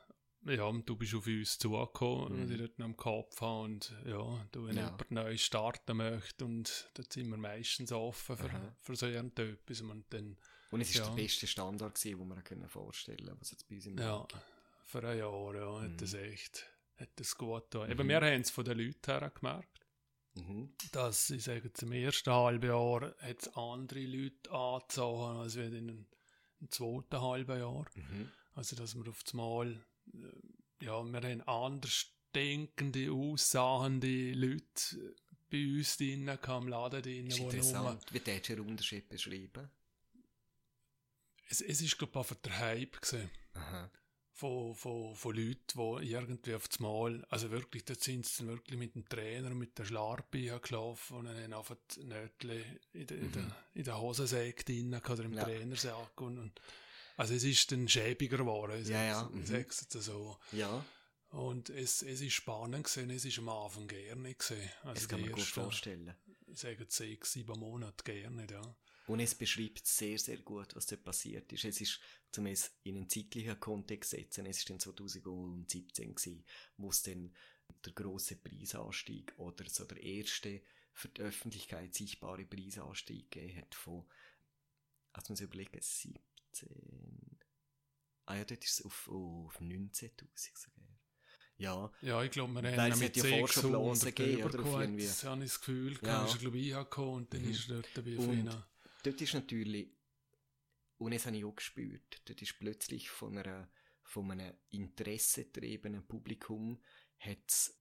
ja, du bist auf uns zugekommen, Mhm. und ich dort noch im Kopf habe und ja, du, wenn Ja. jemand neu starten möchte und dort sind wir meistens offen für, Aha. für so irgendetwas und dann, Und es war Ja. der beste Standard, gewesen, den wir können vorstellen was jetzt bei uns im ja, Markt- für ein Jahr, ja, hat Mhm. das echt, hat das gut getan. Mhm. Eben, wir haben es von den Leuten her gemerkt. Mhm. dass ich sage, zum ersten halben Jahr hat es andere Leute angezogen als wir in im zweiten halben Jahr. Mhm. Also, dass wir auf das Mal, ja, wir haben anders denkende, aussahende Leute bei uns drinnen, im Laden drinnen, Ist nur, interessant. Wie würdest du den Unterschied beschreiben? es, es ist, glaube ich, einfach der Hype gewesen. Aha. von, von, von Leuten, die irgendwie auf das Mal, also wirklich, dort sind sie wirklich mit dem Trainer und mit der Schlarpe gelaufen und dann haben einfach die Nötchen in, der- in, der, in der Hosensäge drin gehabt oder im Mhm. Ja. Trainersack und, und also es ist dann schäbiger geworden. Ja, ja. Mhm. Sagst so. Ja. Und es, es ist spannend gesehen, es ist am Anfang gerne gesehen. Also das kann man ersten, gut vorstellen. Sagen sechs, sieben Monate gerne, ja. Und es beschreibt sehr, sehr gut, was dort passiert ist. Es ist, zumindest in einen zeitlichen Kontext setzen, es war dann 2017 gewesen, wo es dann der große Preisanstieg oder so der erste für die Öffentlichkeit sichtbare Preisanstieg gegeben hat von, als man sich überlegt, 70 18. Ah ja, dort ist es auf, auf 19.000 sogar. Ja. Ja, ich glaube, wir haben mit ja Vorschublasen gegeben, oder? Auf irgendwie. Habe ich das Gefühl, ja. kann ich glaube ich angekommen und dann mhm. ist er dort dabei und Dort ist natürlich, und das habe ich auch gespürt, dort ist plötzlich von einer, von einem interessetriebenen Publikum, hat's,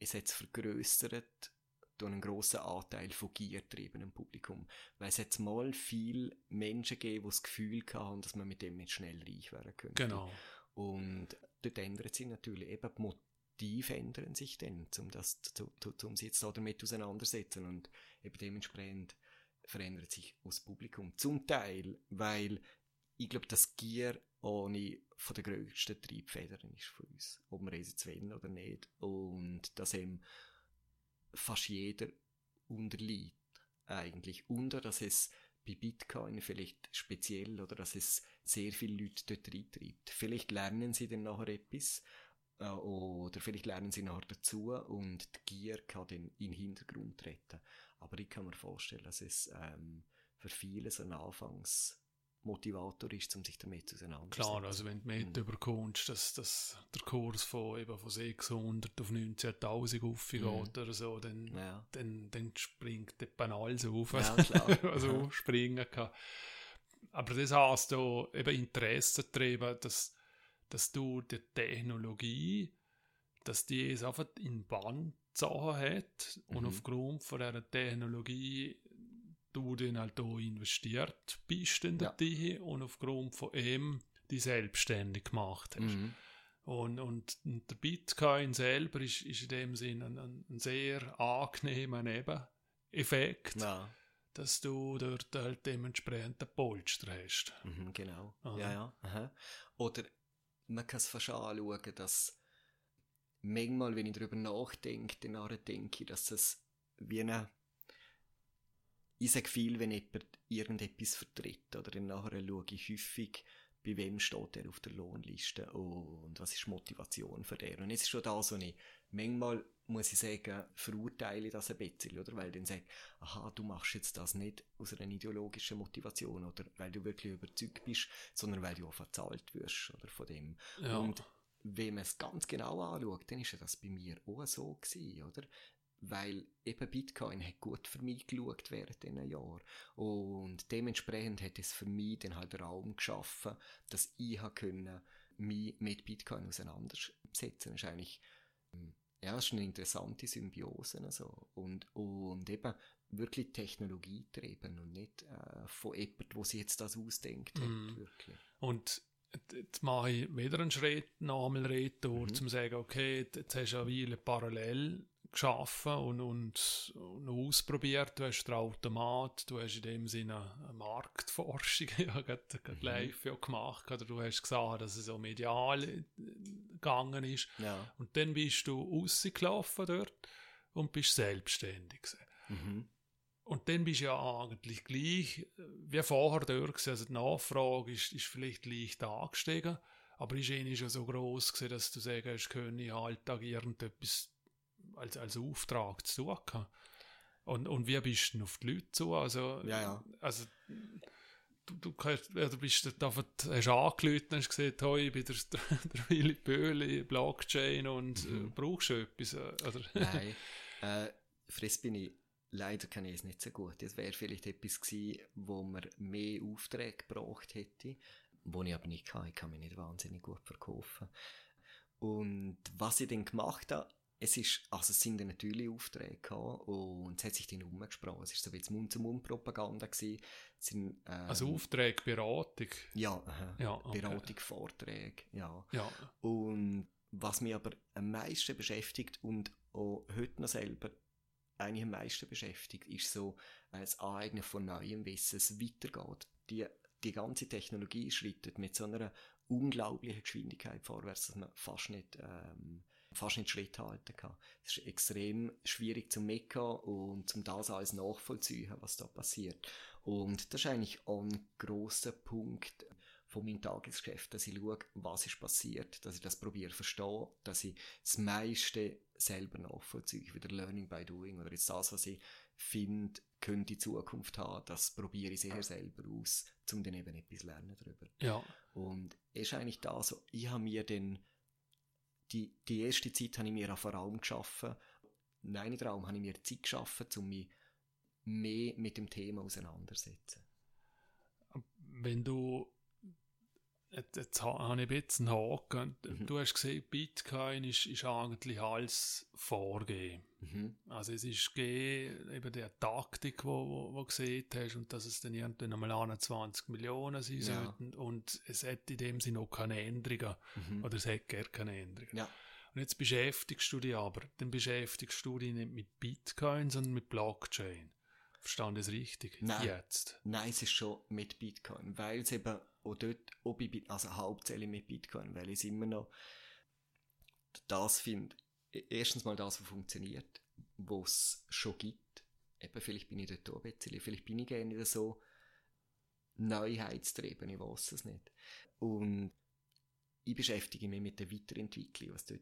es hat es vergrößert durch einen grossen Anteil von giergetriebenem Publikum. Weil es hat mal viele Menschen gegeben, die das Gefühl hatten, dass man mit dem jetzt schnell reich werden könnte. Genau. Und dort ändert sich natürlich eben die Motive ändern sich dann, um das zu, zu, um sich jetzt da damit auseinandersetzen und eben dementsprechend verändert sich auch das Publikum. Zum Teil, weil ich glaube, dass Gier eine von der grössten Triebfedern ist für uns, ob wir es jetzt wollen oder nicht. Und dass eben fast jeder unterliegt eigentlich. Unter, dass es bei Bitcoin vielleicht speziell oder dass es sehr viele Leute dort reintreibt. Vielleicht lernen sie dann nachher etwas äh, oder vielleicht lernen sie nachher dazu und die Gier kann dann in den Hintergrund treten. Aber ich kann mir vorstellen, dass es ähm, für viele so ein Anfangsmotivator ist, um sich damit auseinanderzusetzen. Klar, also wenn du mit Mhm. überkommst, dass, dass der Kurs von, eben von 600 auf 19.000 aufgeht Mhm. oder so, dann, Ja. dann, dann springt der alles auf, Ja, also Aha. springen kann. Aber das heißt da eben Interesse treiben, dass dass du die Technologie, dass die es einfach in Band Sachen hat und Mhm. aufgrund von dieser Technologie du dann halt auch investiert bist in Ja. die und aufgrund von ihm die selbstständig gemacht hast. Mhm. Und, und der Bitcoin selber ist, ist in dem Sinn ein, ein ein sehr angenehmer Nebeneffekt, Ja. dass du dort halt dementsprechend den Polster hast. Mhm, genau. Aha. Ja, ja. Aha. Oder man kann es fast anschauen, dass manchmal, wenn ich darüber nachdenke, dann denke ich, dass es wie eine ich sage viel, wenn jemand irgendetwas vertritt, oder dann nachher schaue ich häufig, bei wem steht er auf der Lohnliste und was ist die Motivation für den. Und jetzt ist schon da so eine, manchmal muss ich sagen, verurteile ich das ein bisschen, oder? Weil dann sage aha, du machst jetzt das nicht aus einer ideologischen Motivation, oder weil du wirklich überzeugt bist, sondern weil du auch verzahlt wirst, oder von dem. Ja. Und wenn man es ganz genau anschaut, dann ist ja das bei mir auch so gewesen, oder? Weil eben Bitcoin hat gut für mich geschaut während diesen Jahren. Und dementsprechend hat es für mich dann halt Raum geschaffen, dass ich können, mich mit Bitcoin auseinandersetzen. Das ist eigentlich, ähm, ja, das ist eine interessante Symbiose. Also. Und, und eben wirklich Technologie treiben und nicht äh, von jemandem, der sich jetzt das ausdenkt hat. Mhm. Wirklich. Und jetzt mache ich wieder einen Schritt nochmal retour, Mhm. um zu sagen, okay, jetzt hast du eine Weile parallel geschaffen und, und, und ausprobiert. Du hast den Automat, du hast in dem Sinne eine Marktforschung ja, gerade, gerade Mhm. live ja gemacht, oder du hast gesagt, dass es so medial äh, gegangen ist. Ja. Und dann bist du rausgelaufen dort und bist selbstständig. Mhm. Und dann bist du ja eigentlich gleich äh, wie vorher dort. Also die Nachfrage ist, ist vielleicht leicht angestiegen, aber ist eh schon so gross gewesen, dass du sagen hast, können ich Alltag irgendetwas als, als Auftrag zu tun. Und, und wie bist du auf die Leute zu? Also, Ja, ja. also du, du, kannst, ja, du bist dort einfach, hast angerufen und hast gesagt, hey, ich bin der, der Willi Böhli, Blockchain und Mhm. äh, brauchst du etwas? äh, Oder? Nein, äh, Friss bin ich, leider kenne ich es nicht so gut. Es wäre vielleicht etwas gewesen, wo man mehr Aufträge gebraucht hätte, wo ich aber nicht kann. Ich kann mich nicht wahnsinnig gut verkaufen. Und was ich dann gemacht habe, es ist, also es sind dann natürlich Aufträge gehabt und es hat sich dann umgesprochen. Es ist so wie Mund-zu-Mund-Propaganda gewesen. Sind, ähm, Also Aufträge, Beratung. Ja, aha. Ja, okay. Beratung, Vorträge, ja. Ja. Und was mich aber am meisten beschäftigt und auch heute noch selber eigentlich am meisten beschäftigt, ist so äh, das Aneignen von neuem Wissen, es weitergeht. Die, die ganze Technologie schreitet mit so einer unglaublichen Geschwindigkeit vorwärts, dass man fast nicht, ähm, fast nicht Schritt halten kann. Es ist extrem schwierig zu mecken und zum das alles nachvollziehen, was da passiert. Und das ist eigentlich ein grosser Punkt von meinem Tagesgeschäft, dass ich schaue, was ist passiert, dass ich das probiere zu verstehen, dass ich das meiste selber nachvollziehe, wieder Learning by Doing oder jetzt das, was ich finde, könnte die Zukunft haben, das probiere ich sehr selber aus, um dann eben etwas lernen darüber. Ja. Und es ist eigentlich da so, ich habe mir dann, die, die erste Zeit habe ich mir einen Raum geschaffen, in einem Raum habe ich mir Zeit geschaffen, um mich mehr mit dem Thema auseinandersetzen. Wenn du jetzt, jetzt ha- habe ich ein bisschen einen Haken. Mhm. Du hast gesehen, Bitcoin ist, ist eigentlich alles vorgegeben. Mhm. Also es ist gegeben, eben die Taktik, die wo, wo, wo gesehen hast und dass es dann irgendwann einmal 21 Millionen sein Ja. sollten und es hat in dem Sinne auch keine Änderungen Mhm. oder es hat gar keine Änderungen. Ja. Und jetzt beschäftigst du dich aber, dann beschäftigst du dich nicht mit Bitcoin, sondern mit Blockchain. Verstand es richtig? Nein. Jetzt. Nein, es ist schon mit Bitcoin, weil es eben auch dort, bei, Bit- also hauptsächlich mit Bitcoin, weil ich es immer noch das finde, erstens mal das, was funktioniert, was es schon gibt. Eben, vielleicht bin ich dort auch ein bisschen, vielleicht bin ich gerne so Neuheitstrieben, ich weiß es nicht. Und ich beschäftige mich mit der Weiterentwicklung, was dort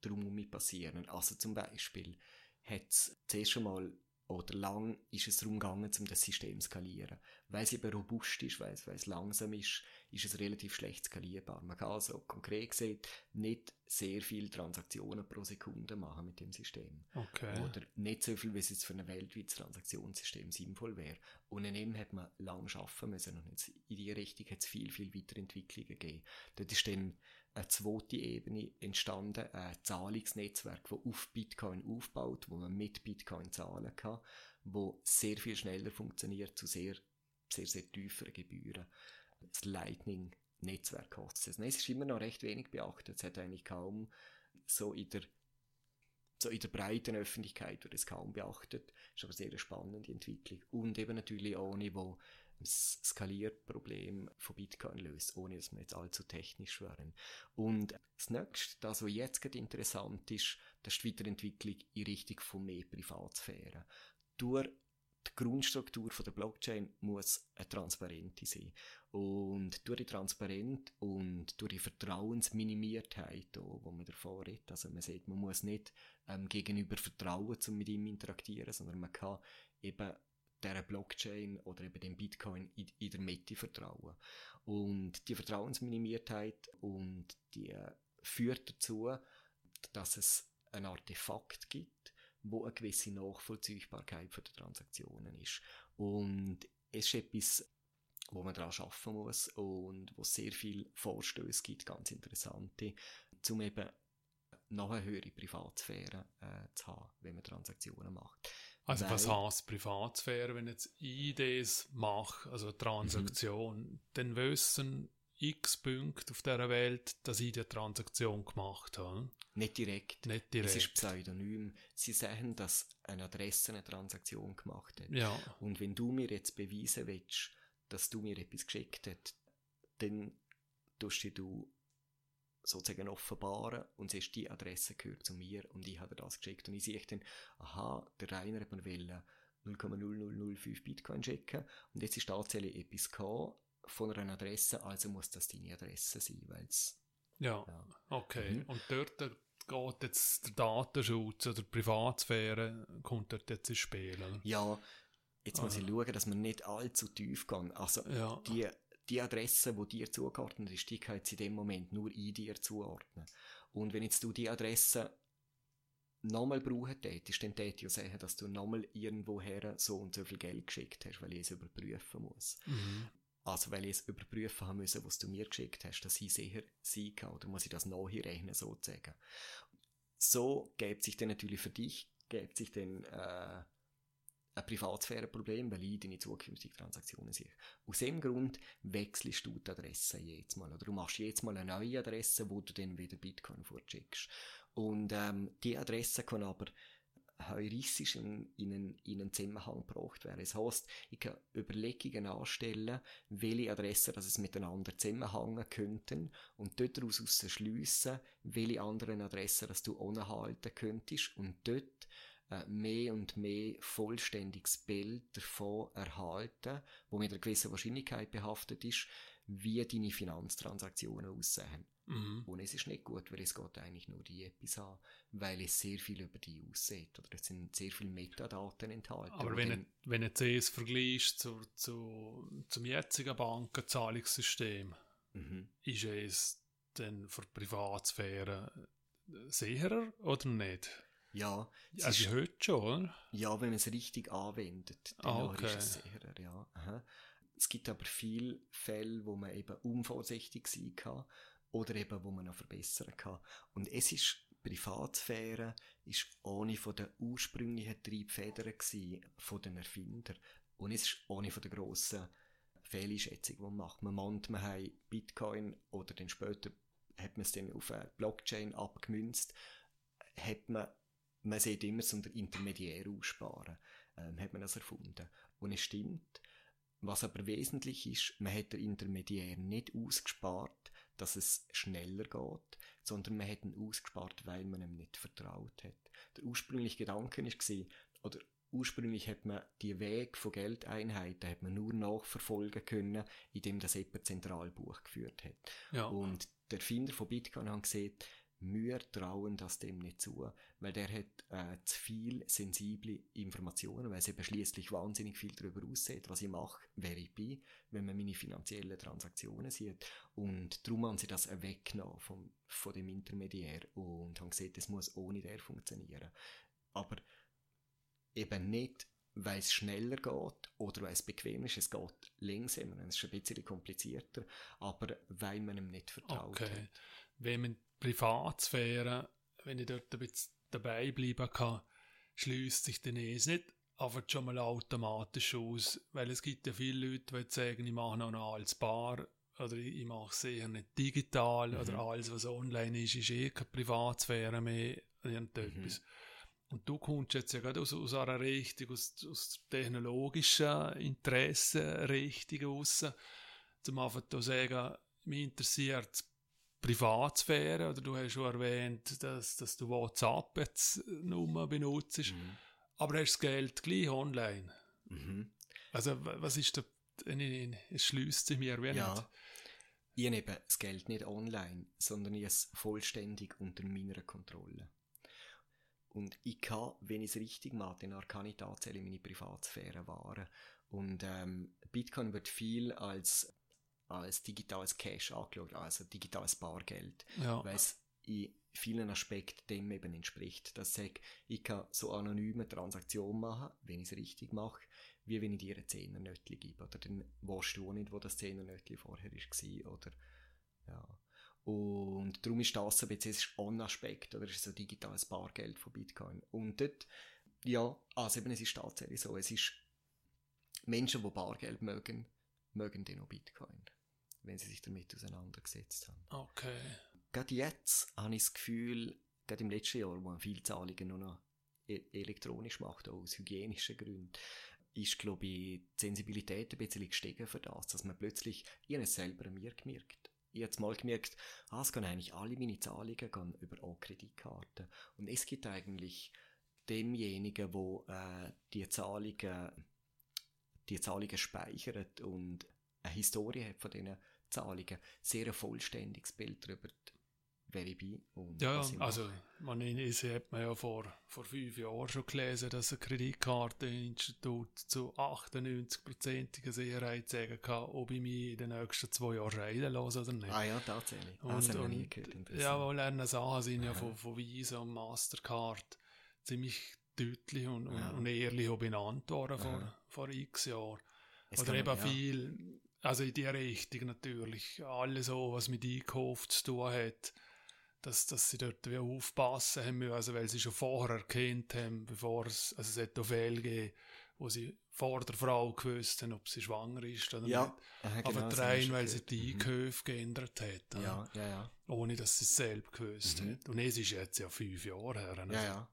drum um passieren. Also zum Beispiel hat es zuerst schon mal oder lang ist es darum gegangen, um das System zu skalieren. Weil es eben robust ist, weil es, weil es langsam ist, ist es relativ schlecht skalierbar. Man kann also konkret gesagt nicht sehr viele Transaktionen pro Sekunde machen mit dem System. Okay. Oder nicht so viel, wie es jetzt für ein weltweites Transaktionssystem sinnvoll wäre. Und an dem hat man lang schaffen müssen. Und jetzt in die Richtung hat es viel, viel Weiterentwicklungen gegeben. Dort ist dann eine zweite Ebene entstanden, ein Zahlungsnetzwerk, das auf Bitcoin aufbaut, wo man mit Bitcoin zahlen kann, wo sehr viel schneller funktioniert, zu sehr, sehr, sehr tieferen Gebühren. Das Lightning-Netzwerk kostet es. Es ist immer noch recht wenig beachtet. Es hat eigentlich kaum so in der so in der breiten Öffentlichkeit wird es kaum beachtet. Ist aber sehr eine spannende Entwicklung. Und eben natürlich ohne, wo Skalierproblem von Bitcoin löst, ohne dass wir jetzt allzu technisch wären. Und das nächste, das, was jetzt gerade interessant ist, das ist die Weiterentwicklung in Richtung von mehr Privatsphäre. Durch die Grundstruktur der Blockchain muss eine transparente sein. Und durch die Transparenz und durch die Vertrauensminimiertheit, wo man davor redet, also man sieht, man muss nicht ähm, gegenüber vertrauen, um mit ihm interagieren, sondern man kann eben der Blockchain oder eben dem Bitcoin in, in, der Mitte vertrauen. Und die Vertrauensminimiertheit und die führt dazu, dass es ein Artefakt gibt, wo eine gewisse Nachvollziehbarkeit für die Transaktionen ist. Und es ist etwas, wo man daran arbeiten muss und wo es sehr viele Vorstöße gibt, ganz interessante, um eben noch eine höhere Privatsphäre äh, zu haben, wenn man Transaktionen macht. Also Weil, was heißt Privatsphäre, wenn jetzt ich das mache, also eine Transaktion, mhm. dann wissen x Punkte auf dieser Welt, dass ich die Transaktion gemacht habe. Nicht direkt. Nicht direkt. Es ist Pseudonym. Sie sagen, dass eine Adresse eine Transaktion gemacht hat. Ja. Und wenn du mir jetzt beweisen willst, dass du mir etwas geschickt hast, dann tust du sozusagen offenbaren und siehst, die Adresse gehört zu mir und ich habe das geschickt. Und ich sehe dann, aha, der Rainer hat mir 0,0005 Bitcoin schicken und jetzt ist tatsächlich etwas gekommen von einer Adresse, also muss das deine Adresse sein, weil es... Ja, ja, okay. Mhm. Und dort geht jetzt der Datenschutz oder die Privatsphäre kommt dort jetzt ins Spiel? Ja, jetzt muss ich schauen, dass wir nicht allzu tief gehen. Also ja. die die Adresse, die dir zugeordnet ist, die kann jetzt in dem Moment nur in dir zuordnen. Und wenn jetzt du die Adresse nochmal brauchen tätest, dann ich ja sehen, dass du nochmal irgendwoher so und so viel Geld geschickt hast, weil ich es überprüfen muss. Mhm. Also, weil ich es überprüfen haben müssen, was du mir geschickt hast, dass ich sicher sein kann, oder muss ich das nachrechnen, sozusagen. So gibt sich dann natürlich für dich, gibt sich dann, äh, ein Privatsphäreproblem, weil ich deine zukünftigen Transaktionen sehe. Aus dem Grund wechselst du die Adresse jedes Mal. Oder du machst jedes Mal eine neue Adresse, wo du dann wieder Bitcoin vorschickst. Und ähm, die Adresse kann aber heuristisch in, in, einen, in einen Zusammenhang gebracht werden. Das heisst, ich kann Überlegungen anstellen, welche Adressen dass es miteinander zusammenhängen könnten und dort daraus schliessen, welche anderen Adressen dass du anhalten könntest und dort mehr und mehr vollständiges Bild davon erhalten, wo mit einer gewissen Wahrscheinlichkeit behaftet ist, wie deine Finanztransaktionen aussehen. Mhm. Und es ist nicht gut, weil es geht eigentlich nur die etwas an, weil es sehr viel über die aussieht. Oder es sind sehr viele Metadaten enthalten. Aber wenn, dann, wenn du es vergleichst zu, zu, zum jetzigen Bankenzahlungssystem, mhm. ist es dann für Privatsphäre sicherer oder nicht? Ja. Also heute schon, oder? Ja, wenn man es richtig anwendet, dann ah, okay. ist es sicherer, ja. Aha. Es gibt aber viele Fälle, wo man eben unvorsichtig sein kann oder eben, wo man noch verbessern kann. Und es ist, Privatsphäre ist ohne von den ursprünglichen Triebfedern gewesen, von den Erfindern. Und es ist ohne von der grossen Fehleinschätzung, die man macht. Man meint, man hat Bitcoin oder dann später hat man es dann auf eine Blockchain abgemünzt, hat man man sieht immer so der Intermediär aussparen, ähm, hat man das erfunden. Und es stimmt. Was aber wesentlich ist, man hat den Intermediär nicht ausgespart, dass es schneller geht, sondern man hat ihn ausgespart, weil man ihm nicht vertraut hat. Der ursprüngliche Gedanke war, oder ursprünglich hat man die Weg von Geldeinheiten hat man nur nachverfolgen können, indem das jemand Zentralbuch geführt hat. Ja. Und der Erfinder von Bitcoin hat gesehen, wir trauen das dem nicht zu, weil der hat äh, zu viel sensible Informationen, weil es eben schließlich wahnsinnig viel darüber aussieht, was ich mache, wer ich bin, wenn man meine finanziellen Transaktionen sieht. Und darum haben sie das weggenommen vom, von dem Intermediär und haben gesehen, es muss ohne der funktionieren. Aber eben nicht, weil es schneller geht oder weil es bequem ist, es geht langsamer, es ist ein bisschen komplizierter, aber weil man ihm nicht vertraut okay. hat. wenn man Privatsphäre, wenn ich dort ein bisschen dabei bleiben kann, schließt sich dann eh nicht aber schon mal automatisch aus, weil es gibt ja viele Leute, die sagen, ich mache noch als Bar oder ich mache es eher nicht digital mhm. oder alles, was online ist, ist eh keine Privatsphäre mehr, irgendetwas. Mhm. Und du kommst jetzt ja gerade aus, aus einer Richtung, aus, aus technologischen Interessenrichtung raus, zum einfach zu sagen, mich interessiert Privatsphäre, oder du hast schon erwähnt, dass, dass du WhatsApp jetzt nur benutzt, mhm. aber hast das Geld gleich online. Mhm. Also was ist da, es schließt sich mir wie ja. nicht. Ich habe das Geld nicht online, sondern ich es vollständig unter meiner Kontrolle. Und ich kann, wenn ich es richtig mache, dann kann ich tatsächlich meine Privatsphäre wahren. Und ähm, Bitcoin wird viel als, als digitales Cash angeschaut, also digitales Bargeld. Ja. Weil es in vielen Aspekten dem eben entspricht. Dass ich, ich kann so anonyme Transaktionen machen, wenn ich es richtig mache, wie wenn ich dir ein Zehnernötchen gebe. Oder dann weißt du auch nicht, wo das Zehnernötchen vorher war. Oder, ja. Und darum ist das ein bisschen ein Aspekt, oder ist so digitales Bargeld von Bitcoin. Und dort, ja, also eben, es ist tatsächlich so, es ist Menschen, die Bargeld mögen, mögen den auch Bitcoin, wenn sie sich damit auseinandergesetzt haben. Okay. Gerade jetzt habe ich das Gefühl, gerade im letzten Jahr, wo man viele Zahlungen nur noch e-, elektronisch macht, auch aus hygienischen Gründen, ist, glaube ich, die Sensibilität ein bisschen gestiegen für das, dass man plötzlich, ich habe es selber an mir gemerkt, ich habe mal gemerkt, ah, es gehen eigentlich alle meine Zahlungen gehen über eine Kreditkarte. Und es gibt eigentlich demjenigen, wo äh, die Zahlungen, die Zahlungen speichert und eine Historie hat von diesen Zahlungen, sehr ein vollständiges Bild darüber, wer ich bin. Und ja, also man hat man ja vor, vor fünf Jahren schon gelesen, dass ein Kreditkarteninstitut zu 98%iger Sicherheit sagen kann, ob ich mich in den nächsten zwei Jahren scheiden lasse oder nicht. Ah ja, tatsächlich. Und, das haben nie gehört. Ja, weil lernen Sachen sind ja von, von Visa und Mastercard ziemlich deutlich und, ja. und ehrlich auch benannt worden vor, vor x Jahren. Es oder eben ja. viel, also in die Richtung natürlich, alles so, was mit Einkauf zu tun hat, dass, dass sie dort wie aufpassen haben müssen, also weil sie schon vorher erkannt haben, bevor es, also es hat auch Fälle gegeben, wo sie vor der Frau gewusst haben, ob sie schwanger ist oder ja, nicht. Äh, genau, Aber rein, weil sie die mhm. Einkäufe geändert hat. Ja, ja, ja. Ohne, dass sie es selbst gewusst mhm. hat. Und es ist jetzt ja fünf Jahre her. Also. Ja, ja.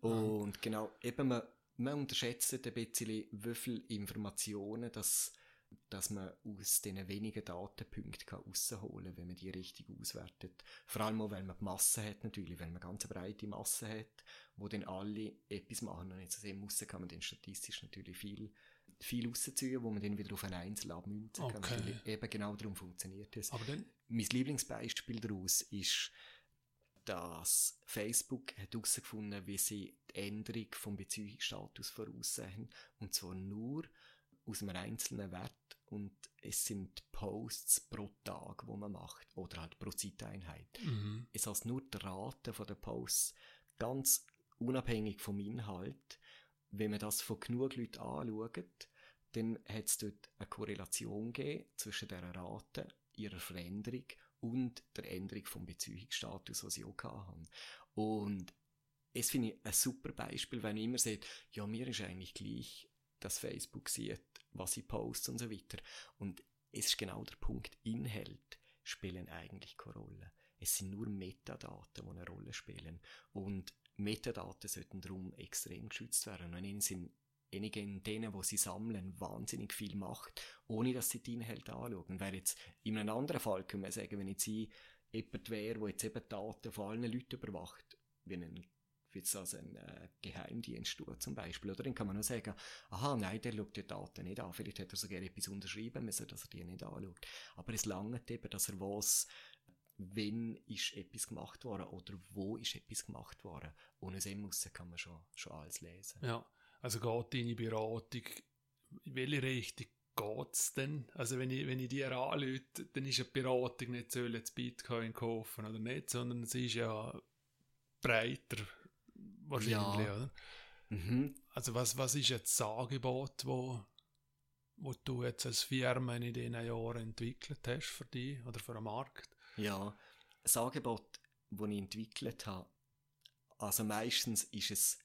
Und genau, eben, man, man unterschätzt ein bisschen, wie viele Informationen das dass man aus diesen wenigen Datenpunkten rausholen kann, wenn man die richtig auswertet. Vor allem auch, weil man die Masse hat natürlich, wenn man ganz eine breite Masse hat, wo dann alle etwas machen und jetzt aus dem raus kann man dann statistisch natürlich viel, viel rausziehen, wo man dann wieder auf ein Einzel abmünzen okay. kann. Eben genau darum funktioniert es. Aber dann? Mein Lieblingsbeispiel daraus ist, dass Facebook hat herausgefunden, wie sie die Änderung vom Beziehungsstatus voraussehen. Und zwar nur aus einem einzelnen Wert und es sind Posts pro Tag, wo man macht oder halt pro Zeiteinheit. Mhm. Es heißt nur die Rate von den Posts, ganz unabhängig vom Inhalt. Wenn man das von genug Leuten anschaut, dann hat es dort eine Korrelation gegeben zwischen der Rate, ihrer Veränderung und der Änderung vom Beziehungsstatus, was sie auch hatten. Und es finde ich ein super Beispiel, wenn ich immer seht, ja, mir ist eigentlich gleich, dass Facebook sieht, was ich poste und so weiter. Und es ist genau der Punkt, Inhalt spielen eigentlich keine Rolle. Es sind nur Metadaten, die eine Rolle spielen. Und Metadaten sollten darum extrem geschützt werden. Und ihnen sind in denen, wo sie sammeln, wahnsinnig viel Macht, ohne dass sie die Inhalte anschauen. Weil jetzt in einem anderen Fall können wir sagen, wenn jetzt ich jemand wäre, der jetzt eben Daten von allen Leuten überwacht, wie ein jetzt also ein äh, Geheimdienst tut, zum Beispiel. Oder dann kann man nur sagen, aha, nein, der schaut die Daten nicht an. Vielleicht hat er sogar etwas unterschrieben müssen, dass er die nicht anschaut. Aber es langt eben, dass er weiß, wenn ist etwas gemacht worden oder wo ist etwas gemacht worden. Ohne dem kann man schon, schon alles lesen. Ja, also geht deine Beratung, in welche Richtung geht es denn? Also wenn ich, wenn ich dir anlüte, dann ist eine Beratung nicht, soll jetzt Bitcoin kaufen oder nicht, sondern es ist ja breiter wahrscheinlich, ja. oder? Mhm. Also was, was ist jetzt das Angebot, wo, wo du jetzt als Firma in diesen Jahren entwickelt hast für dich oder für den Markt? Ja, das Angebot, das ich entwickelt habe, also meistens ist es,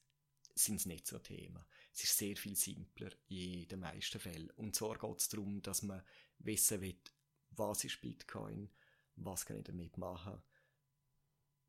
sind es nicht so Themen. Es ist sehr viel simpler in den meisten Fällen. Und zwar geht es darum, dass man wissen will, was ist Bitcoin, was kann ich damit machen,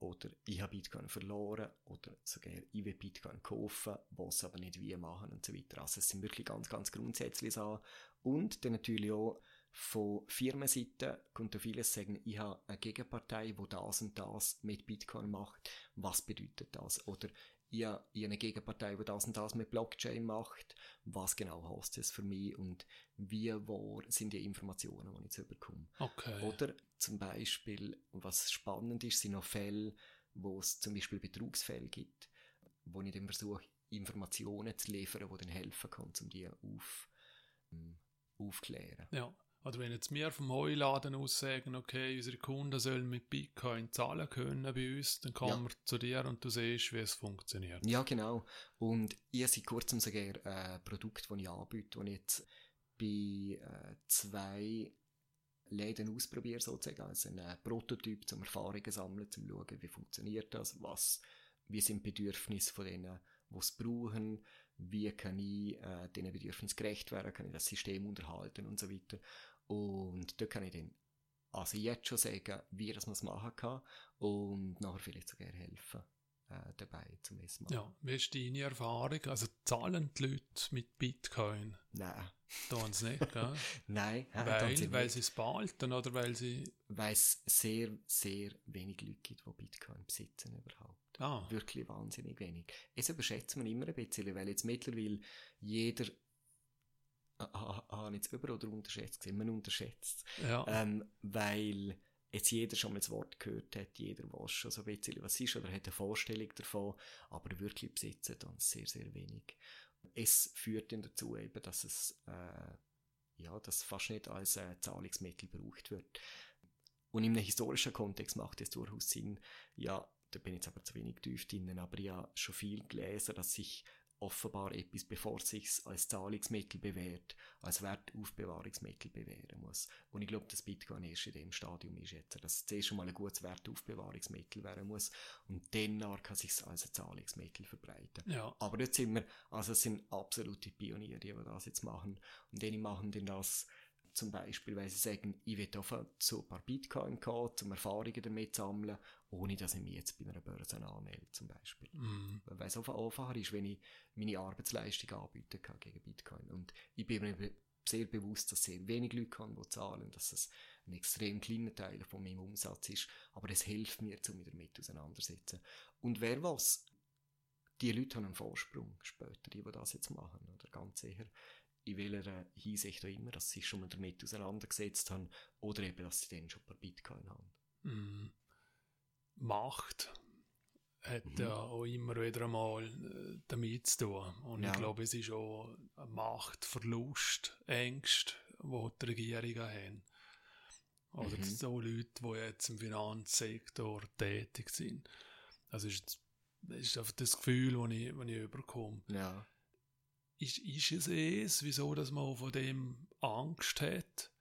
oder ich habe Bitcoin verloren, oder sogar ich will Bitcoin kaufen, was aber nicht wie machen und so weiter. Also es sind wirklich ganz, ganz grundsätzlich so. Und dann natürlich auch von Firmenseite kommt vieles sagen, ich habe eine Gegenpartei, die das und das mit Bitcoin macht. Was bedeutet das? Oder habe eine Gegenpartei, die das und das mit Blockchain macht. Was genau heißt das für mich und wie wahr sind die Informationen, die ich jetzt bekomme? Okay. Oder zum Beispiel, was spannend ist, sind noch Fälle, wo es zum Beispiel Betrugsfälle gibt, wo ich dann versuche, Informationen zu liefern, die dann helfen können, um die auf, um, aufklären. Ja. Oder wenn jetzt wir vom Heuladen aus sagen, okay, unsere Kunden sollen mit Bitcoin zahlen können bei uns, dann kommen ja. wir zu dir und du siehst, wie es funktioniert. Ja, genau. Und ich seit kurzem sogar ein Produkt, das ich anbiete, das ich jetzt bei äh, zwei Läden ausprobiere, sozusagen, also ein Prototyp, zum Erfahrungen sammeln, zum schauen, wie funktioniert das, was, wie sind die Bedürfnisse von denen, die es brauchen, wie kann ich äh, diesen Bedürfnissen gerecht werden, kann ich das System unterhalten und so weiter. Und da kann ich dann also jetzt schon sagen, wie das man es machen kann und nachher vielleicht sogar helfen äh, dabei zum ersten Mal. Ja, wie ist deine Erfahrung? Also zahlen die Leute mit Bitcoin? Nein. Tun sie nicht, gell? Nein. Weil, sie weil sie es behalten oder weil sie... Weil es sehr, sehr wenig Leute gibt, die Bitcoin besitzen überhaupt. Ah. Wirklich wahnsinnig wenig. Es überschätzt man immer ein bisschen, weil jetzt mittlerweile jeder habe ich jetzt über- oder unterschätzt gesehen? Man unterschätzt ja. ähm, weil jetzt jeder schon mal das Wort gehört hat, jeder weiß schon so ein bisschen, was ist, oder hat eine Vorstellung davon, aber wirklich besitzen dann sehr, sehr wenig. Es führt dann dazu eben, dass es, äh, ja, dass fast nicht als äh, Zahlungsmittel gebraucht wird. Und in einem historischen Kontext macht es durchaus Sinn, ja, da bin ich jetzt aber zu wenig tief drin, aber ich habe schon viel gelesen, dass sich offenbar etwas, bevor es sich als Zahlungsmittel bewährt, als Wertaufbewahrungsmittel bewähren muss. Und ich glaube, dass Bitcoin erst in dem Stadium ist jetzt, dass es zuerst schon mal ein gutes Wertaufbewahrungsmittel werden muss und dann kann sich als ein Zahlungsmittel verbreiten. Ja. Aber jetzt sind wir, also es sind absolute Pioniere, die das jetzt machen und die machen dann das zum Beispiel, weil sie sagen, ich will auf zu ein paar Bitcoin gehen, um Erfahrungen damit zu sammeln, ohne dass ich mich jetzt bei einer Börse anmelde, zum Beispiel. Mm. Weil es einfacher ist, wenn ich meine Arbeitsleistung anbieten kann gegen Bitcoin. Und ich bin mir sehr bewusst, dass sehr wenig Leute kann, die zahlen, dass es ein extrem kleiner Teil von meinem Umsatz ist, aber es hilft mir, um mich damit auseinandersetzen. Und wer was, die Leute haben einen Vorsprung später, die, die das jetzt machen, oder ganz sicher in welcher Hinsicht auch immer, dass sie sich schon mal damit auseinandergesetzt haben oder eben, dass sie dann schon ein paar Bitcoin haben. Mm. Macht hat mhm. ja auch immer wieder einmal äh, damit zu tun. Und ja. ich glaube, es ist auch ein Machtverlust, Ängste, die die Regierungen haben. Oder mhm. so Leute, die jetzt im Finanzsektor tätig sind. Also ist, ist einfach das Gefühl, das ich, das ich überkomme. Ja ist, ist es es, wieso dass man von dem Angst hat.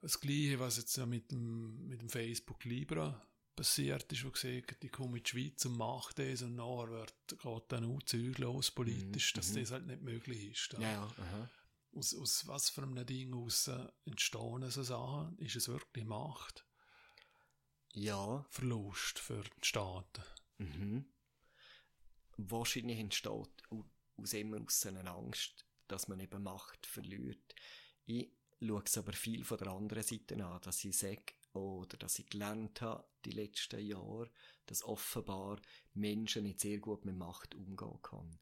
Das Gleiche, was jetzt ja mit dem, mit dem Facebook Libra passiert ist, wo gesagt ich komme in die Schweiz und mache das und nachher wird, geht dann auch Zeug los politisch, mhm. dass das halt nicht möglich ist. Ja, ja. Aus, aus was für einem Ding aus äh, entstehen so Sachen? Ist es wirklich Macht? Ja. Verlust für die Staaten? Mhm. Wahrscheinlich entsteht aus immer aus einer Angst, dass man eben Macht verliert. Ich schaue es aber viel von der anderen Seite an, dass ich sage, oder dass ich gelernt habe, die letzten Jahre, dass offenbar Menschen nicht sehr gut mit Macht umgehen können.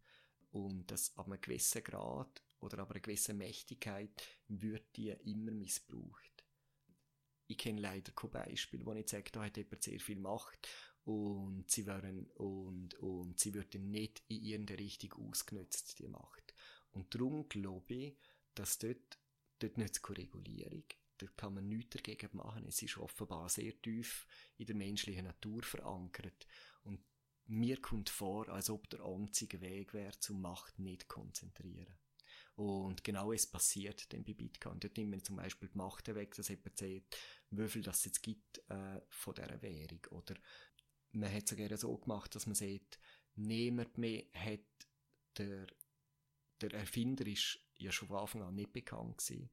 Und dass ab einem gewissen Grad oder aber einer gewissen Mächtigkeit wird die immer missbraucht. Ich kenne leider kein Beispiel, wo ich sage, da hat jemand sehr viel Macht und sie werden und, und sie wird nicht in irgendeine Richtung ausgenutzt, die Macht. Und darum glaube ich, dass dort, dort nicht keine Regulierung, dort kann man nichts dagegen machen. Es ist offenbar sehr tief in der menschlichen Natur verankert. Und mir kommt vor, als ob der einzige Weg wäre, zum Macht nicht konzentrieren. Und genau es passiert dann bei Bitcoin. Dort nimmt man zum Beispiel die Macht weg, dass jemand sagt, wie viel das jetzt gibt äh, von dieser Währung. Oder man hat es sogar so gemacht, dass man sagt, niemand mehr hat der, der Erfinder ist ja schon von Anfang an nicht bekannt gewesen.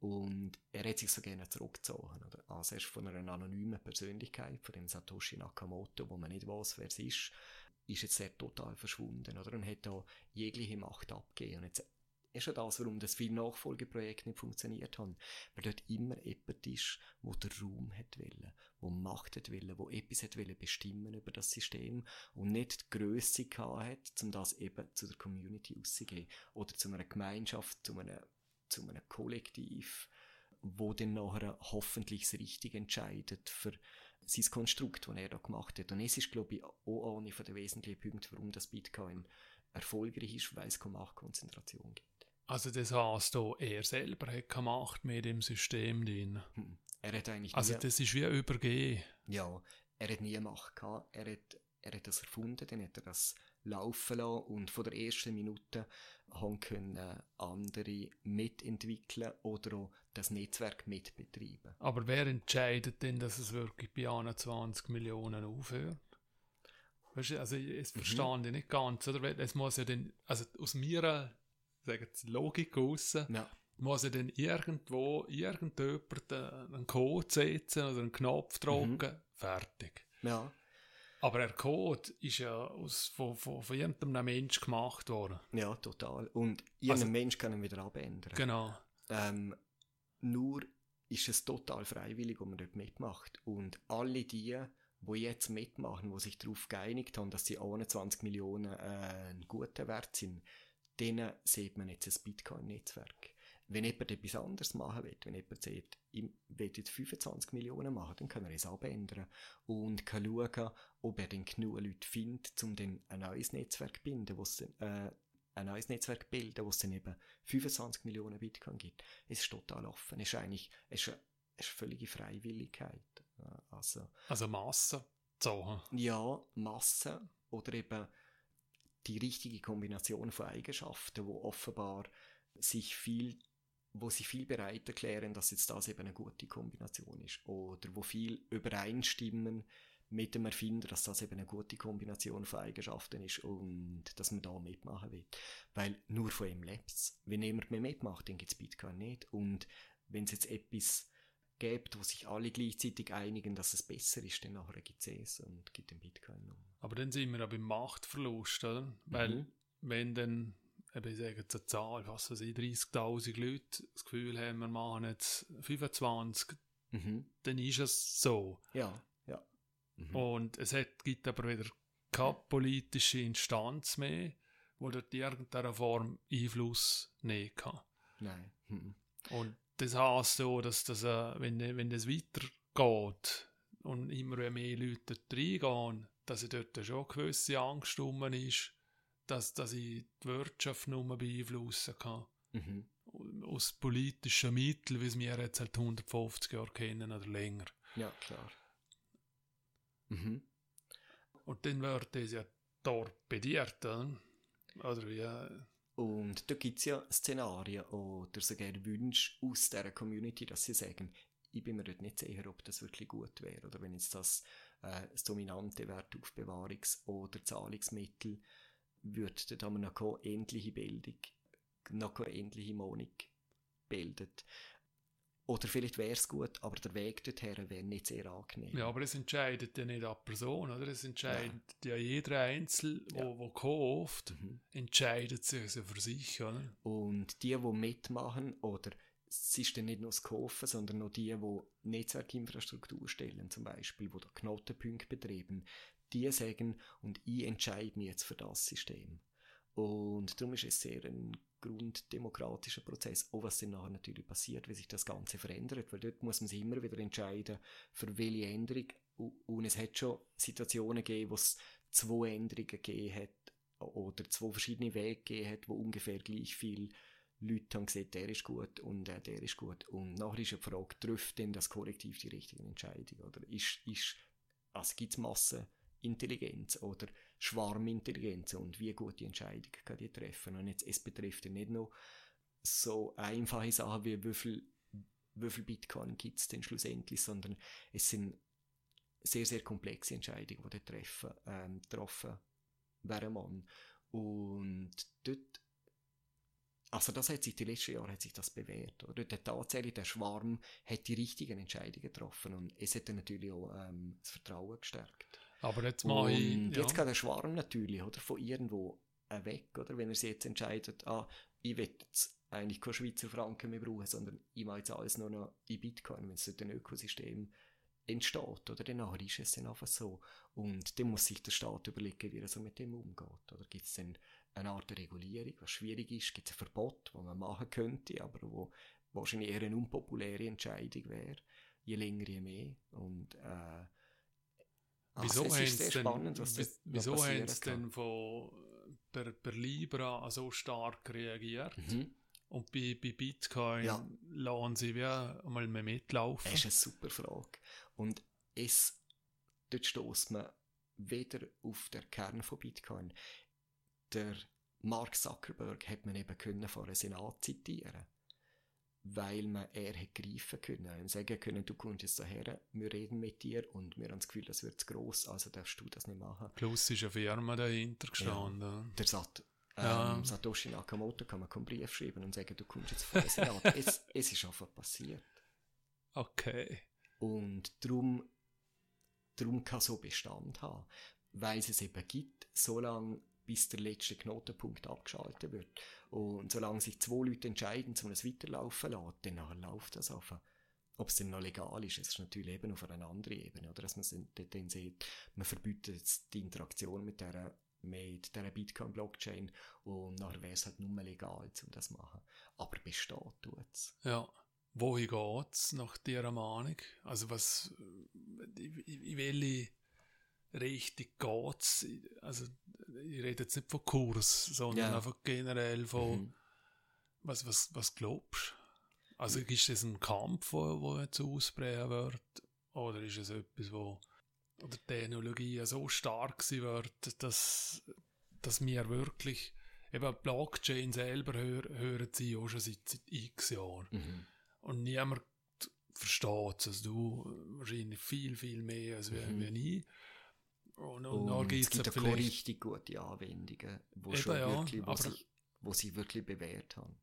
Und er hat sich so gerne zurückgezogen. Oder? Also er ist von einer anonymen Persönlichkeit, von dem Satoshi Nakamoto, wo man nicht weiß, wer es ist, ist jetzt sehr total verschwunden. Oder? Und hat da jegliche Macht abgegeben. Und jetzt ist ja das, warum das viele Nachfolgeprojekte nicht funktioniert haben. Weil dort immer jemand ist, der Raum hat wollen, wo Macht hat wollen, wo etwas hat wollen bestimmen über das System und nicht die Grösse hat, um das eben zu der Community auszugehen. Oder zu einer Gemeinschaft, zu einem, zu einem Kollektiv, wo dann nachher hoffentlich das Richtige entscheidet für sein Konstrukt, das er da gemacht hat. Und es ist, glaube ich, auch einer der wesentlichen Punkte, warum das Bitcoin erfolgreich ist, weil es keine Machtkonzentration gibt. Also das heißt, auch er selber hat keine Macht mehr im System drin. Hm. Er hat eigentlich Also nie, das ist wie übergehen. ja, er hat nie Macht gehabt. Er hat, er hat das erfunden, dann hat er das laufen lassen und von der ersten Minute haben können andere mitentwickeln oder auch das Netzwerk mitbetreiben. Aber wer entscheidet denn, dass es wirklich bei 21 Millionen aufhört? Weißt du, also ich verstehe ich nicht ganz, oder? Es muss ja dann, also aus meiner sagen Sie, Logik raus, Ja, muss ja dann irgendwo irgendjemand einen Code setzen oder einen Knopf drücken, fertig. ja, Aber der Code ist ja aus, von, von, von irgendeinem Mensch gemacht worden. ja, total. Und irgendein Also- Mensch kann ihn wieder abändern. Genau. Ähm, nur ist es total freiwillig, ob man dort mitmacht. Und alle die, die jetzt mitmachen, die sich darauf geeinigt haben, dass sie 21 Millionen äh, einen guten Wert sind, denen sieht man jetzt ein Bitcoin-Netzwerk. Wenn jemand etwas anderes machen will, wenn jemand sagt, ich will jetzt 25 Millionen machen, dann kann er es abändern und kann schauen, ob er dann genug Leute findet, um dann ein neues Netzwerk zu binden, dann, äh, ein neues Netzwerk bilden, wo es dann eben 25 Millionen Bitcoin gibt. Es ist total offen. Es ist eigentlich, es ist eine, es ist eine völlige Freiwilligkeit. Ja, Also, Also Masse. So. ja, Masse oder eben die richtige Kombination von Eigenschaften, wo offenbar sich viel, wo sie viel bereit erklären, dass jetzt das eben eine gute Kombination ist. Oder wo viel übereinstimmen mit dem Erfinder, dass das eben eine gute Kombination von Eigenschaften ist und dass man da mitmachen will. Weil nur von ihm lebt Wenn niemand mehr mitmacht, dann gibt es Bitcoin nicht. Und wenn es jetzt etwas gibt, wo sich alle gleichzeitig einigen, dass es besser ist, dann nachher gibt es und gibt den Bitcoin noch. Aber dann sind wir ja beim Machtverlust, oder? Weil, Mhm. wenn dann, eben, ich sage jetzt eine Zahl, was weiß ich, 30.000 Leute das Gefühl haben, wir machen jetzt 25, Mhm. dann ist es so. Ja, ja. Mhm. Und es hat, gibt aber wieder keine politische Instanz mehr, wo dort in irgendeiner Form Einfluss nehmen kann. Nein. Mhm. Und das heisst so, dass das, äh, wenn, wenn das weitergeht und immer mehr Leute dort reingehen, dass ich dort schon gewisse Angst rum ist, dass, dass ich die Wirtschaft nur beeinflussen kann. Mhm. Aus politischen Mitteln, wie es wir jetzt seit 150 Jahren kennen oder länger. Ja, klar. Mhm. Und dann wird das ja torpediert, oder? Oder wie, äh, Und da gibt es ja Szenarien oder sogar Wünsche aus dieser Community, dass sie sagen, ich bin mir dort nicht sicher, ob das wirklich gut wäre. Oder wenn jetzt das äh, das dominante Wertaufbewahrungs- oder Zahlungsmittel dann haben wir noch endliche Bildung, noch endliche Meinung bildet. Oder vielleicht wäre es gut, aber der Weg dorthin wäre nicht sehr angenehm. Ja, aber es entscheidet ja nicht eine Person, oder? Es entscheidet ja, jeder Einzel, Ja. wo, kauft, Mhm. entscheidet sich also für sich, oder? Und die, die mitmachen, oder es ist dann nicht nur das Kaufen, sondern auch die, die Netzwerkinfrastruktur stellen, zum Beispiel, die da Knotenpunkte betreiben, die sagen, und ich entscheide mich jetzt für das System. Und darum ist es sehr ein grunddemokratischer Prozess. Auch was dann nachher natürlich passiert, wie sich das Ganze verändert, weil dort muss man sich immer wieder entscheiden, für welche Änderung. Und es hat schon Situationen gegeben, wo es zwei Änderungen gegeben hat, oder zwei verschiedene Wege gegeben hat, wo ungefähr gleich viel Leute haben gesehen, der ist gut und äh, der ist gut. Und nachher ist ja die Frage, trifft denn das Kollektiv die richtigen Entscheidungen? Oder ist, ist, also gibt es Massenintelligenz oder Schwarmintelligenz und wie gute Entscheidungen kann die treffen? Und jetzt, es betrifft ja nicht nur so einfache Sachen wie wie viel, wie viel Bitcoin gibt es denn schlussendlich, sondern es sind sehr, sehr komplexe Entscheidungen, die dort treffen, ähm, getroffen werden man. Und dort, also das hat sich die letzten Jahre hat sich das bewährt. Oder? Hat tatsächlich der Schwarm hat die richtigen Entscheidungen getroffen und es hat dann natürlich auch ähm, das Vertrauen gestärkt. Aber jetzt mal und ja. jetzt kann der Schwarm natürlich oder, von irgendwo weg, oder? Wenn er sich jetzt entscheidet, ah, ich will jetzt eigentlich keine Schweizer Franken mehr brauchen, sondern ich mache jetzt alles nur noch in Bitcoin, wenn es ein Ökosystem entsteht, oder? Dann ist es dann einfach so. Und dann muss sich der Staat überlegen, wie er so mit dem umgeht. Oder gibt es dann eine Art Regulierung, was schwierig ist? Gibt es ein Verbot, das man machen könnte, aber wo wahrscheinlich eher eine unpopuläre Entscheidung wäre? Je länger, je mehr. Und, äh, Wieso also, es ist spannend, was denn, wieso haben sie denn von per, per Libra so stark reagiert? Mhm. Und bei, bei Bitcoin ja. lassen sie wie einmal mehr mitlaufen? Das ist eine super Frage. Und es, dort stößt man weder auf den Kern von Bitcoin. Der Mark Zuckerberg hat man eben können vor einem Senat zitieren weil man er hätte greifen können und sagen können, du kommst jetzt daher, wir reden mit dir und wir haben das Gefühl, das wird zu gross, also darfst du das nicht machen. Plus ist eine Firma dahinter gestanden. Ja, der Sat ähm, ja. Satoshi Nakamoto kann man einen Brief schreiben und sagen, du kommst jetzt vor Senat. es, es ist einfach passiert. Okay. Und darum, darum kann so Bestand haben. Weil es es eben gibt, solange bis der letzte Knotenpunkt abgeschaltet wird. Und solange sich zwei Leute entscheiden, um es weiterlaufen zu lassen, dann läuft das einfach. Ob es dann noch legal ist, ist natürlich eben auf einer anderen Ebene, oder? Dass man dann sieht, man verbietet jetzt die Interaktion mit der mit dieser Bitcoin-Blockchain und nachher wäre es halt nur legal, um das zu machen. Aber besteht tut es. Ja. Wohin geht es nach dieser Meinung? Also was, in welche Richtung geht es? Also ich rede jetzt nicht von Kurs, sondern ja. einfach generell von, mhm. was, was, was glaubst du? Also ist das ein Kampf, der jetzt ausbrechen wird? Oder ist es etwas, wo oder die Technologie so stark sein wird, dass, dass wir wirklich, eben Blockchain selber hören, hören sie auch schon seit, seit x Jahren. Mhm. Und niemand versteht es, also du wahrscheinlich viel, viel mehr als mhm. wie ich. Und, und, und es gibt auch richtig gute Anwendungen, wo, Eben, schon ja, wirklich, wo, sich, wo sie wirklich bewährt haben.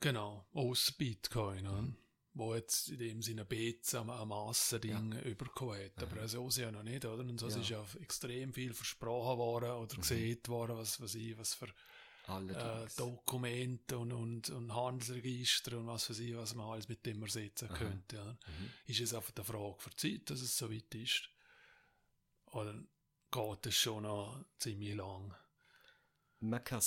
Genau, aus Bitcoin. Mhm. Wo jetzt in dem Sinne Bets am, am Massending ja. überkommen hat. Aber mhm. so ist ja noch nicht, oder? Und so ja. ist ja extrem viel versprochen worden oder mhm. gesehen worden, was, was ich, was für äh, Dokumente und, und, und Handelsregister und was weiß ich, was man alles mit dem ersetzen könnte. Ja. Mhm. Ist es einfach eine Frage für Zeit, dass es so weit ist? Oder geht es schon noch ziemlich lang? Man kann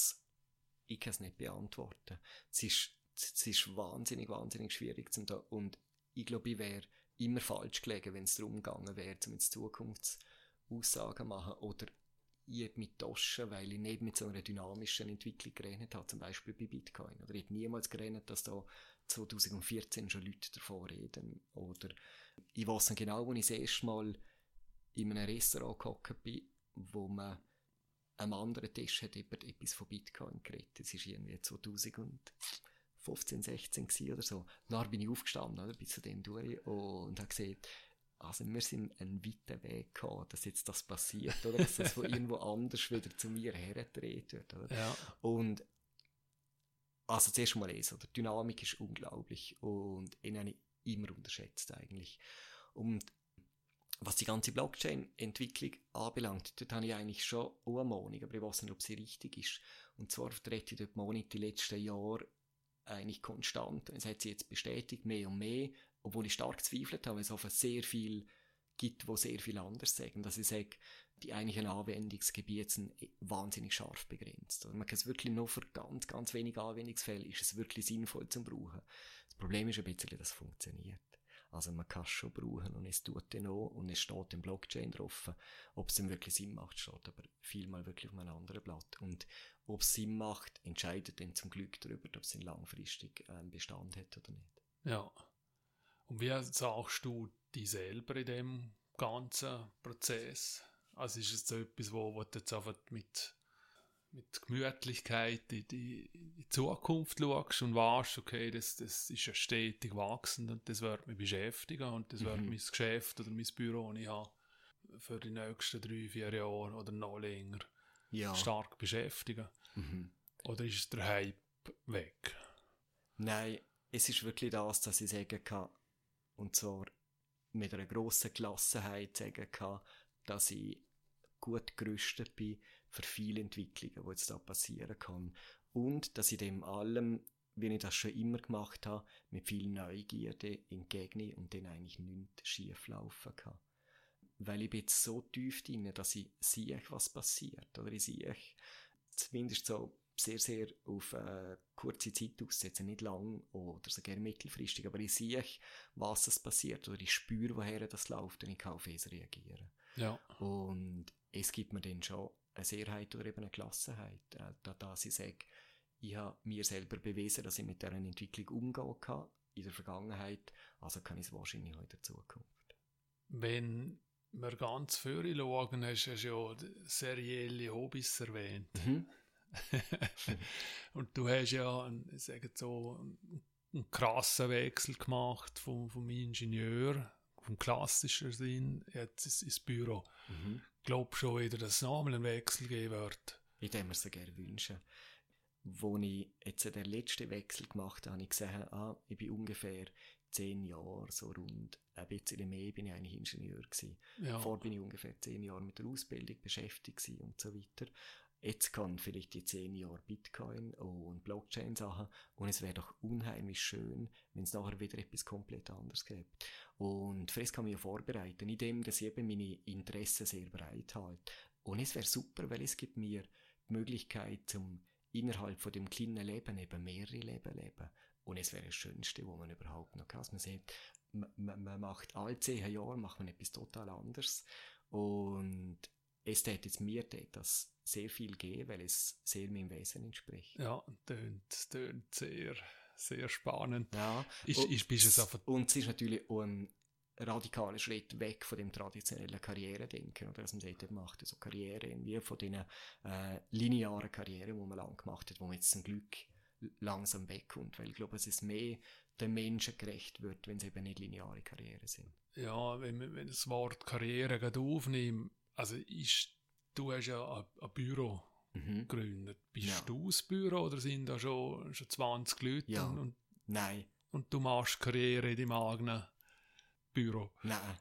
ich kann es nicht beantworten. Es ist, es ist wahnsinnig, wahnsinnig schwierig zu tun. Und ich glaube, ich wäre immer falsch gelegen, wenn es darum gegangen wäre, um jetzt Zukunftsaussagen zu machen oder ich hätte mich taschen, weil ich nicht mit so einer dynamischen Entwicklung gerechnet habe, zum Beispiel bei Bitcoin. Oder ich hätte niemals gerechnet, dass da 2014 schon Leute davon reden. Oder ich weiß nicht genau, wo ich das erste Mal in einem Restaurant gehockt bin, wo man am anderen Tisch hat über etwas von Bitcoin geredet. Das war irgendwie 2015, 16 oder so. Dann bin ich aufgestanden, oder, bis zu dem durch und habe gesehen, also wir sind einen weiten Weg gehabt, dass jetzt das passiert, oder? Dass das von irgendwo anders wieder zu mir hergedreht wird, oder? Ja. Und, also zuerst mal es, oder? Die Dynamik ist unglaublich und ihn habe ich immer unterschätzt eigentlich. Und was die ganze Blockchain-Entwicklung anbelangt, dort habe ich eigentlich schon eine Meinung, aber ich weiß nicht, ob sie richtig ist. Und zwar vertrete ich dort Meinung die letzten Jahre eigentlich konstant. Es hat sich jetzt bestätigt, mehr und mehr, obwohl ich stark zweifelt habe, weil es einfach sehr viel gibt, wo sehr viel anders sagen. Dass ich sage, die eigentlichen Anwendungsgebiete sind wahnsinnig scharf begrenzt. Also man kann es wirklich nur für ganz, ganz wenige Anwendungsfälle ist es wirklich sinnvoll zu brauchen. Das Problem ist ein bisschen, dass es funktioniert. Also man kann schon brauchen und es tut dann auch und es steht im Blockchain drauf. Ob es dann wirklich Sinn macht, steht aber vielmal wirklich auf einem anderen Blatt. Und ob es Sinn macht, entscheidet dann zum Glück darüber, ob es langfristig einen ähm, Bestand hat oder nicht. Ja. Und wie sagst du dich selber in dem ganzen Prozess? Also ist es so etwas, wo, wo du jetzt einfach mit mit Gemütlichkeit in die, in die Zukunft schaust und weißt, okay, das, das ist ja stetig wachsend und das wird mich beschäftigen und das mhm. wird mein Geschäft oder mein Büro nicht haben für die nächsten drei, vier Jahre oder noch länger ja. stark beschäftigen. Mhm. Oder ist der Hype weg? Nein, es ist wirklich das, dass ich sagen kann, und zwar mit einer grossen Gelassenheit sagen kann, dass ich gut gerüstet bin für viele Entwicklungen, die jetzt da passieren kann. Und dass ich dem allem, wie ich das schon immer gemacht habe, mit viel Neugierde entgegne und dann eigentlich nichts schief laufen kann. Weil ich bin jetzt so tief drin, dass ich sehe, was passiert. Oder ich sehe zumindest so sehr, sehr auf äh, kurze Zeit aussetzen, nicht lang oder sogar mittelfristig, aber ich sehe, was es passiert oder ich spüre, woher das läuft und ich kann auf es reagieren. Ja. Und es gibt mir dann schon eine Sehrheit oder eben eine Gelassenheit, äh, da, dass ich sage, ich habe mir selber bewiesen, dass ich mit dieser Entwicklung umgehen kann in der Vergangenheit, also kann ich es wahrscheinlich auch in der Zukunft. Wenn wir ganz früh schauen, hast du ja serielle Hobbys erwähnt. Mhm. und du hast ja, sagen so, einen krassen Wechsel gemacht vom, vom Ingenieur, vom klassischen Sinn, jetzt ins Büro. Mhm. Glaubst schon wieder, dass es nochmal einen Wechsel geben wird? Ich würde mir so gerne wünschen. Als ich jetzt den letzten Wechsel gemacht habe, habe ich gesehen, ah, ich bin ungefähr zehn Jahre, so rund, ein bisschen mehr bin ich eigentlich Ingenieur gewesen. Ja. Vor bin ich ungefähr zehn Jahre mit der Ausbildung beschäftigt und so weiter. Jetzt kann vielleicht die zehn Jahre Bitcoin und Blockchain-Sachen und es wäre doch unheimlich schön, wenn es nachher wieder etwas komplett anderes gäbe. Und für kann man ja vorbereiten, indem dass ich eben meine Interessen sehr breit halte. Und es wäre super, weil es gibt mir die Möglichkeit, zum innerhalb von dem kleinen Leben eben mehrere Leben leben. Und es wäre das Schönste, wo man überhaupt noch kann. Man sieht, man, man macht alle zehn Jahre macht man etwas total anderes. Und es täte jetzt mir das sehr viel geben, weil es sehr meinem Wesen entspricht. Ja, tönt, tönt sehr, sehr spannend. Ja, ist, und, ist, bist es und es ist natürlich ein radikaler Schritt weg von dem traditionellen Karrieredenken, oder dass man sagt, man macht so Karriere wie von den äh, linearen Karrieren, die man lang gemacht hat, wo man jetzt zum Glück langsam wegkommt, weil ich glaube, es ist mehr den Menschen gerecht wird, wenn es eben nicht lineare Karrieren sind. Ja, wenn man wenn das Wort Karriere aufnimmt, also ist, du hast ja ein, ein Büro mhm. gegründet. Bist ja. du das Büro oder sind da schon, schon 20 Leute? Ja. Und, Nein. Und du machst Karriere in deinem eigenen Büro? Nein.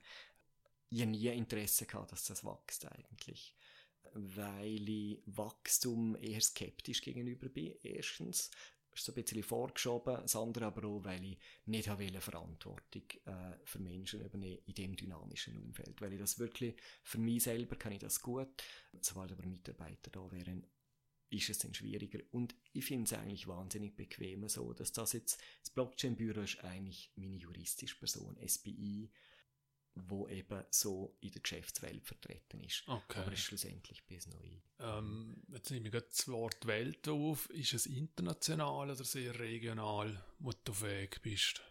Ich habe nie Interesse gehabt, dass das wächst eigentlich. Weil ich Wachstum eher skeptisch gegenüber bin. Erstens, ist so ein bisschen vorgeschoben. Das andere aber auch, weil ich nicht habe Verantwortung äh, für Menschen übernehmen in dem dynamischen Umfeld. Weil ich das wirklich, für mich selber kann ich das gut. Sobald aber Mitarbeiter da wären, ist es dann schwieriger. Und ich finde es eigentlich wahnsinnig bequem so, dass das jetzt, das Blockchain-Büro ist eigentlich meine juristische Person, SBI, wo eben so in der Geschäftswelt vertreten ist. Okay. Aber ist schlussendlich bis neu. Ähm, jetzt nehme ich gerade das Wort Welt auf. Ist es international oder sehr regional, wo du auf Weg bist?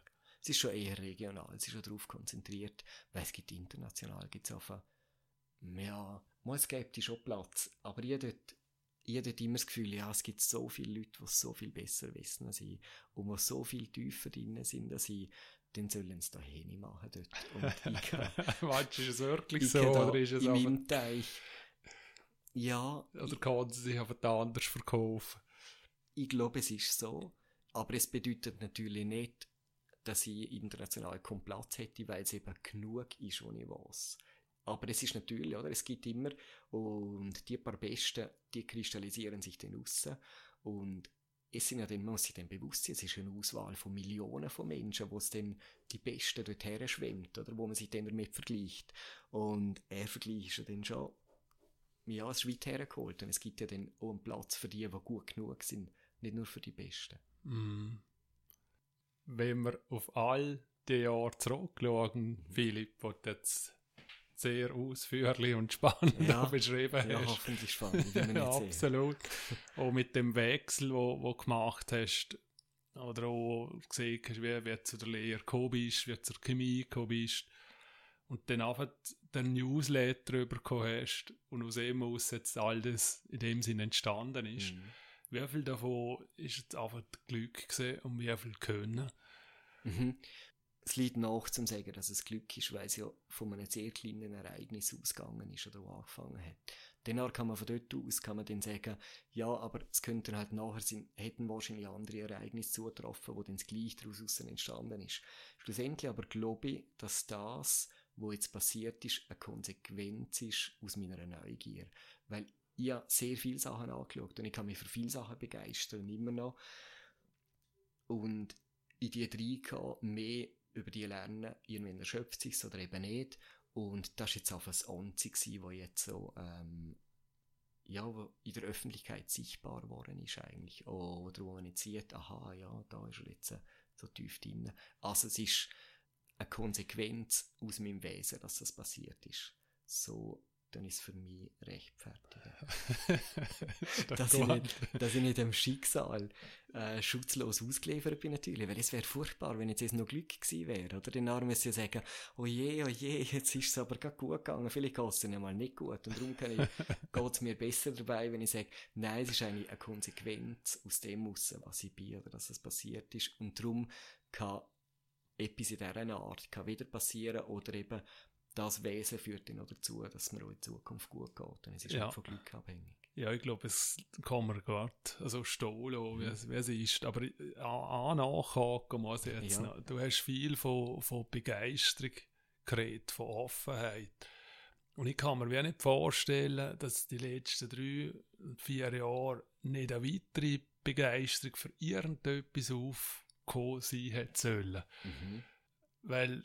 Es ist schon eher regional. Es ist schon darauf konzentriert, weil es gibt international, gibt es einfach, ja, es gibt schon Platz. Aber ich habe dort, immer das Gefühl, ja, es gibt so viele Leute, die so viel besser wissen als ich und die so viel tiefer drin sind als ich dann sollen sie da hin machen dort. Und ich Weißt ist es wirklich so, oder ist es in meinem Teich. Ja. Oder kann sie sich einfach anders verkaufen? Ich glaube, es ist so. Aber es bedeutet natürlich nicht, dass ich international kaum Platz hätte, weil es eben genug ist, wo ich weiß. Aber es ist natürlich, oder? Es gibt immer, und die paar Besten, die kristallisieren sich dann raus. Und es sind ja dann, man muss sich dann bewusst sein, es ist eine Auswahl von Millionen von Menschen, wo es dann die Besten dorthin schwimmt, oder wo man sich dann damit vergleicht. Und er vergleicht ja dann schon, ja, es ist weit hergeholt. Und es gibt ja dann auch einen Platz für die, die gut genug sind, nicht nur für die Besten. Mm. Wenn wir auf all die Jahre zurückschauen, mhm. Philipp, wo jetzt sehr ausführlich und spannend ja, beschrieben ja, hast. hoffentlich spannend. ja, absolut. auch mit dem Wechsel, wo, wo gemacht hast, oder auch gesehen hast, wie, wie du zu der Lehre gekommen bist, wie du zur Chemie gekommen bist. Und dann einfach den Newsletter bekommen hast und aus dem aus jetzt all das in dem Sinn entstanden ist. Mhm. Wie viel davon ist jetzt einfach Glück gesehen und wie viel Können? Mhm. Es liegt nach zum sagen, dass es Glück ist, weil es ja von einem sehr kleinen Ereignis ausgegangen ist oder angefangen hat. Dann kann man von dort aus kann man dann sagen, ja, aber es könnten halt nachher sein, hätten wahrscheinlich andere Ereignisse zugetroffen, wo dann das Gleiche daraus entstanden ist. Schlussendlich aber glaube ich, dass das, was jetzt passiert ist, eine Konsequenz ist aus meiner Neugier. Weil ich habe sehr viele Sachen angeschaut und ich kann mich für viele Sachen begeistern, immer noch. Und in die drei mehr über die lernen, irgendwie erschöpft sich oder eben nicht. Und das war jetzt auch das Einzige, was jetzt so, ähm, ja, in der Öffentlichkeit sichtbar geworden ist eigentlich. Oder wo man jetzt sieht, aha, ja, da ist er jetzt so tief drin. Also es ist eine Konsequenz aus meinem Wesen, dass das passiert ist. So dann ist es für mich rechtfertigen. dass, ich nicht, dass ich nicht dem Schicksal äh, schutzlos ausgeliefert bin natürlich, weil es wäre furchtbar, wenn jetzt es noch Glück gewesen wäre, oder? Den Arm müsste ja sagen, oh je, oh je, jetzt ist es aber gerade gut gegangen, vielleicht geht es ja mal nicht gut und darum geht es mir besser dabei, wenn ich sage, nein, es ist eigentlich eine Konsequenz aus dem raus, was ich bin oder dass es passiert ist und darum kann etwas in dieser Art kann wieder passieren oder eben das Wesen führt dann noch dazu, dass es mir auch in Zukunft gut geht. Und es ist ja. Von Glück abhängig. Ja, ich glaube, es kann man gerade also stehen lassen, wie, es, wie es ist. Aber auch nachhaken muss ich jetzt ja. noch. Du hast viel von, von Begeisterung geredet, von Offenheit. Und ich kann mir wie nicht vorstellen, dass die letzten drei, vier Jahre nicht eine weitere Begeisterung für irgendetwas aufgekommen sein hätte sollen. Mhm. Weil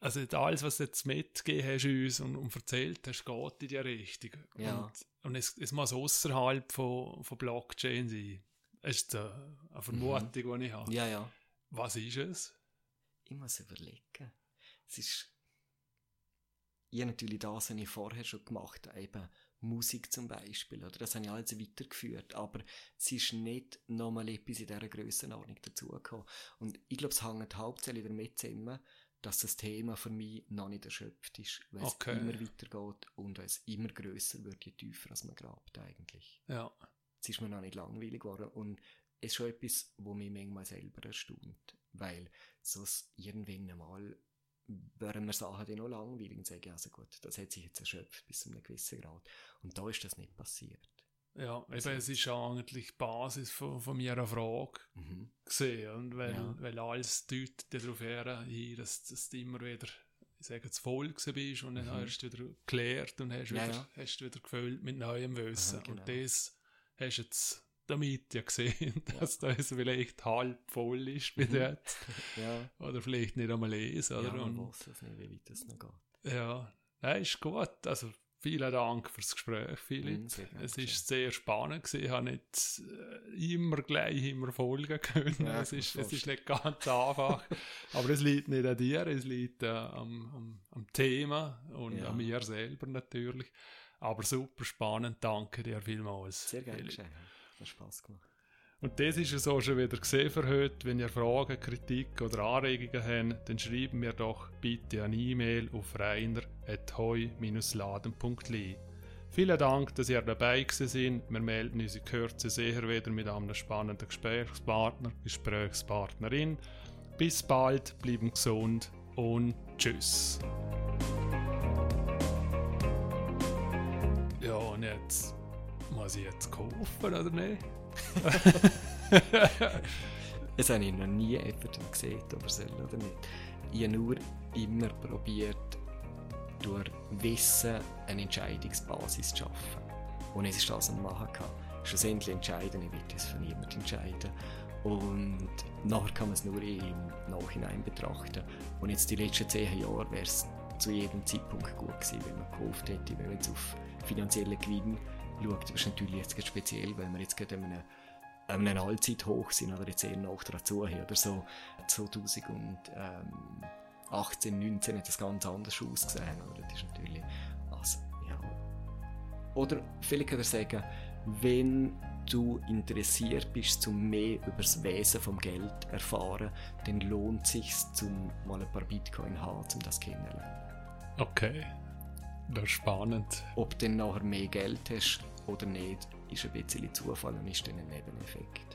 also alles, was du jetzt mitgegeben hast uns und, und erzählt hast, geht in die Richtung. Ja. Und, und es, es muss außerhalb von, von Blockchain sein. Das ist eine, eine Vermutung, mhm. die ich habe. Ja, ja. Was ist es? Ich muss überlegen. Es ist ich habe natürlich das, was ich vorher schon gemacht habe, eben Musik zum Beispiel, oder? Das habe ich alles weitergeführt, aber es ist nicht nochmal etwas in dieser Grössenordnung dazugekommen. Und ich glaube, es hängt hauptsächlich damit zusammen, dass das Thema für mich noch nicht erschöpft ist, weil okay. es immer weitergeht und es immer grösser wird, je tiefer als man grabt eigentlich. Ja. Es ist mir noch nicht langweilig geworden und es ist schon etwas, wo mich manchmal selber erstaunt, weil sonst irgendwann einmal wären mir Sachen die noch langweilig und sagen, also gut, das hat sich jetzt erschöpft bis zu einem gewissen Grad. Und da ist das nicht passiert. Ja, eben, es ist eigentlich die Basis von, von meiner Frage mhm. gesehen, und weil, ja. weil alles deutet darauf her, dass, dass du immer wieder ich sage jetzt voll bist und dann mhm. hast du wieder geklärt und hast, ja, wieder, ja. hast wieder gefüllt mit neuem Wissen. Genau. Und das hast du jetzt damit ja gesehen, dass ja. das vielleicht halb voll ist bis mhm. jetzt. ja. Oder vielleicht nicht einmal lesen. Oder? Ja, man und, weiß es nicht, wie weit das noch geht. Ja, nein, ist gut. Also Vielen Dank fürs Gespräch, Philipp. Mhm, es ist sehr spannend gewesen. Ich habe nicht äh, immer gleich immer folgen können. Ja, es, ist, es ist nicht ganz einfach. Aber es liegt nicht an dir, es liegt äh, am, am, am, Thema und ja. an mir selber natürlich. Aber super spannend. Danke dir vielmals. Sehr gerne. Hat Spaß gemacht. Und das ist es auch schon wieder gesehen für heute. Wenn ihr Fragen, Kritik oder Anregungen habt, dann schreiben mir doch bitte eine E-Mail auf reiner.heu-laden.li. Vielen Dank, dass ihr dabei seid. Wir melden uns in Kürze sicher wieder mit einem spannenden Gesprächspartner, Gesprächspartnerin. Bis bald, bleiben gesund und tschüss. Ja, und jetzt muss ich jetzt kaufen, oder nicht? das habe ich noch nie jemanden gesehen, er soll oder nicht. Ich habe nur immer probiert, durch Wissen eine Entscheidungsbasis zu schaffen. Und es ist das, was machen kann. Schlussendlich entscheiden, ich will das für niemanden entscheiden. Und nachher kann man es nur im Nachhinein betrachten. Und jetzt die letzten zehn Jahre wäre es zu jedem Zeitpunkt gut gewesen, wenn man gekauft hätte, wenn man jetzt auf finanziellen Gewinn schaut, ist natürlich jetzt speziell, weil wir jetzt gerade einem, einem Allzeithoch sind oder jetzt eher noch dazu oder so. 2018, 19 hat das ganz anders ausgesehen. Oder? Das ist natürlich, also, ja. Oder vielleicht kann er sagen, wenn du interessiert bist, um mehr über das Wesen vom Geld erfahren, dann lohnt es sich, zum mal ein paar Bitcoin zu haben, um das kennenzulernen. Okay. Das ist spannend. Ob du dann nachher mehr Geld hast oder nicht, ist ein bisschen Zufall und ist dann ein Nebeneffekt.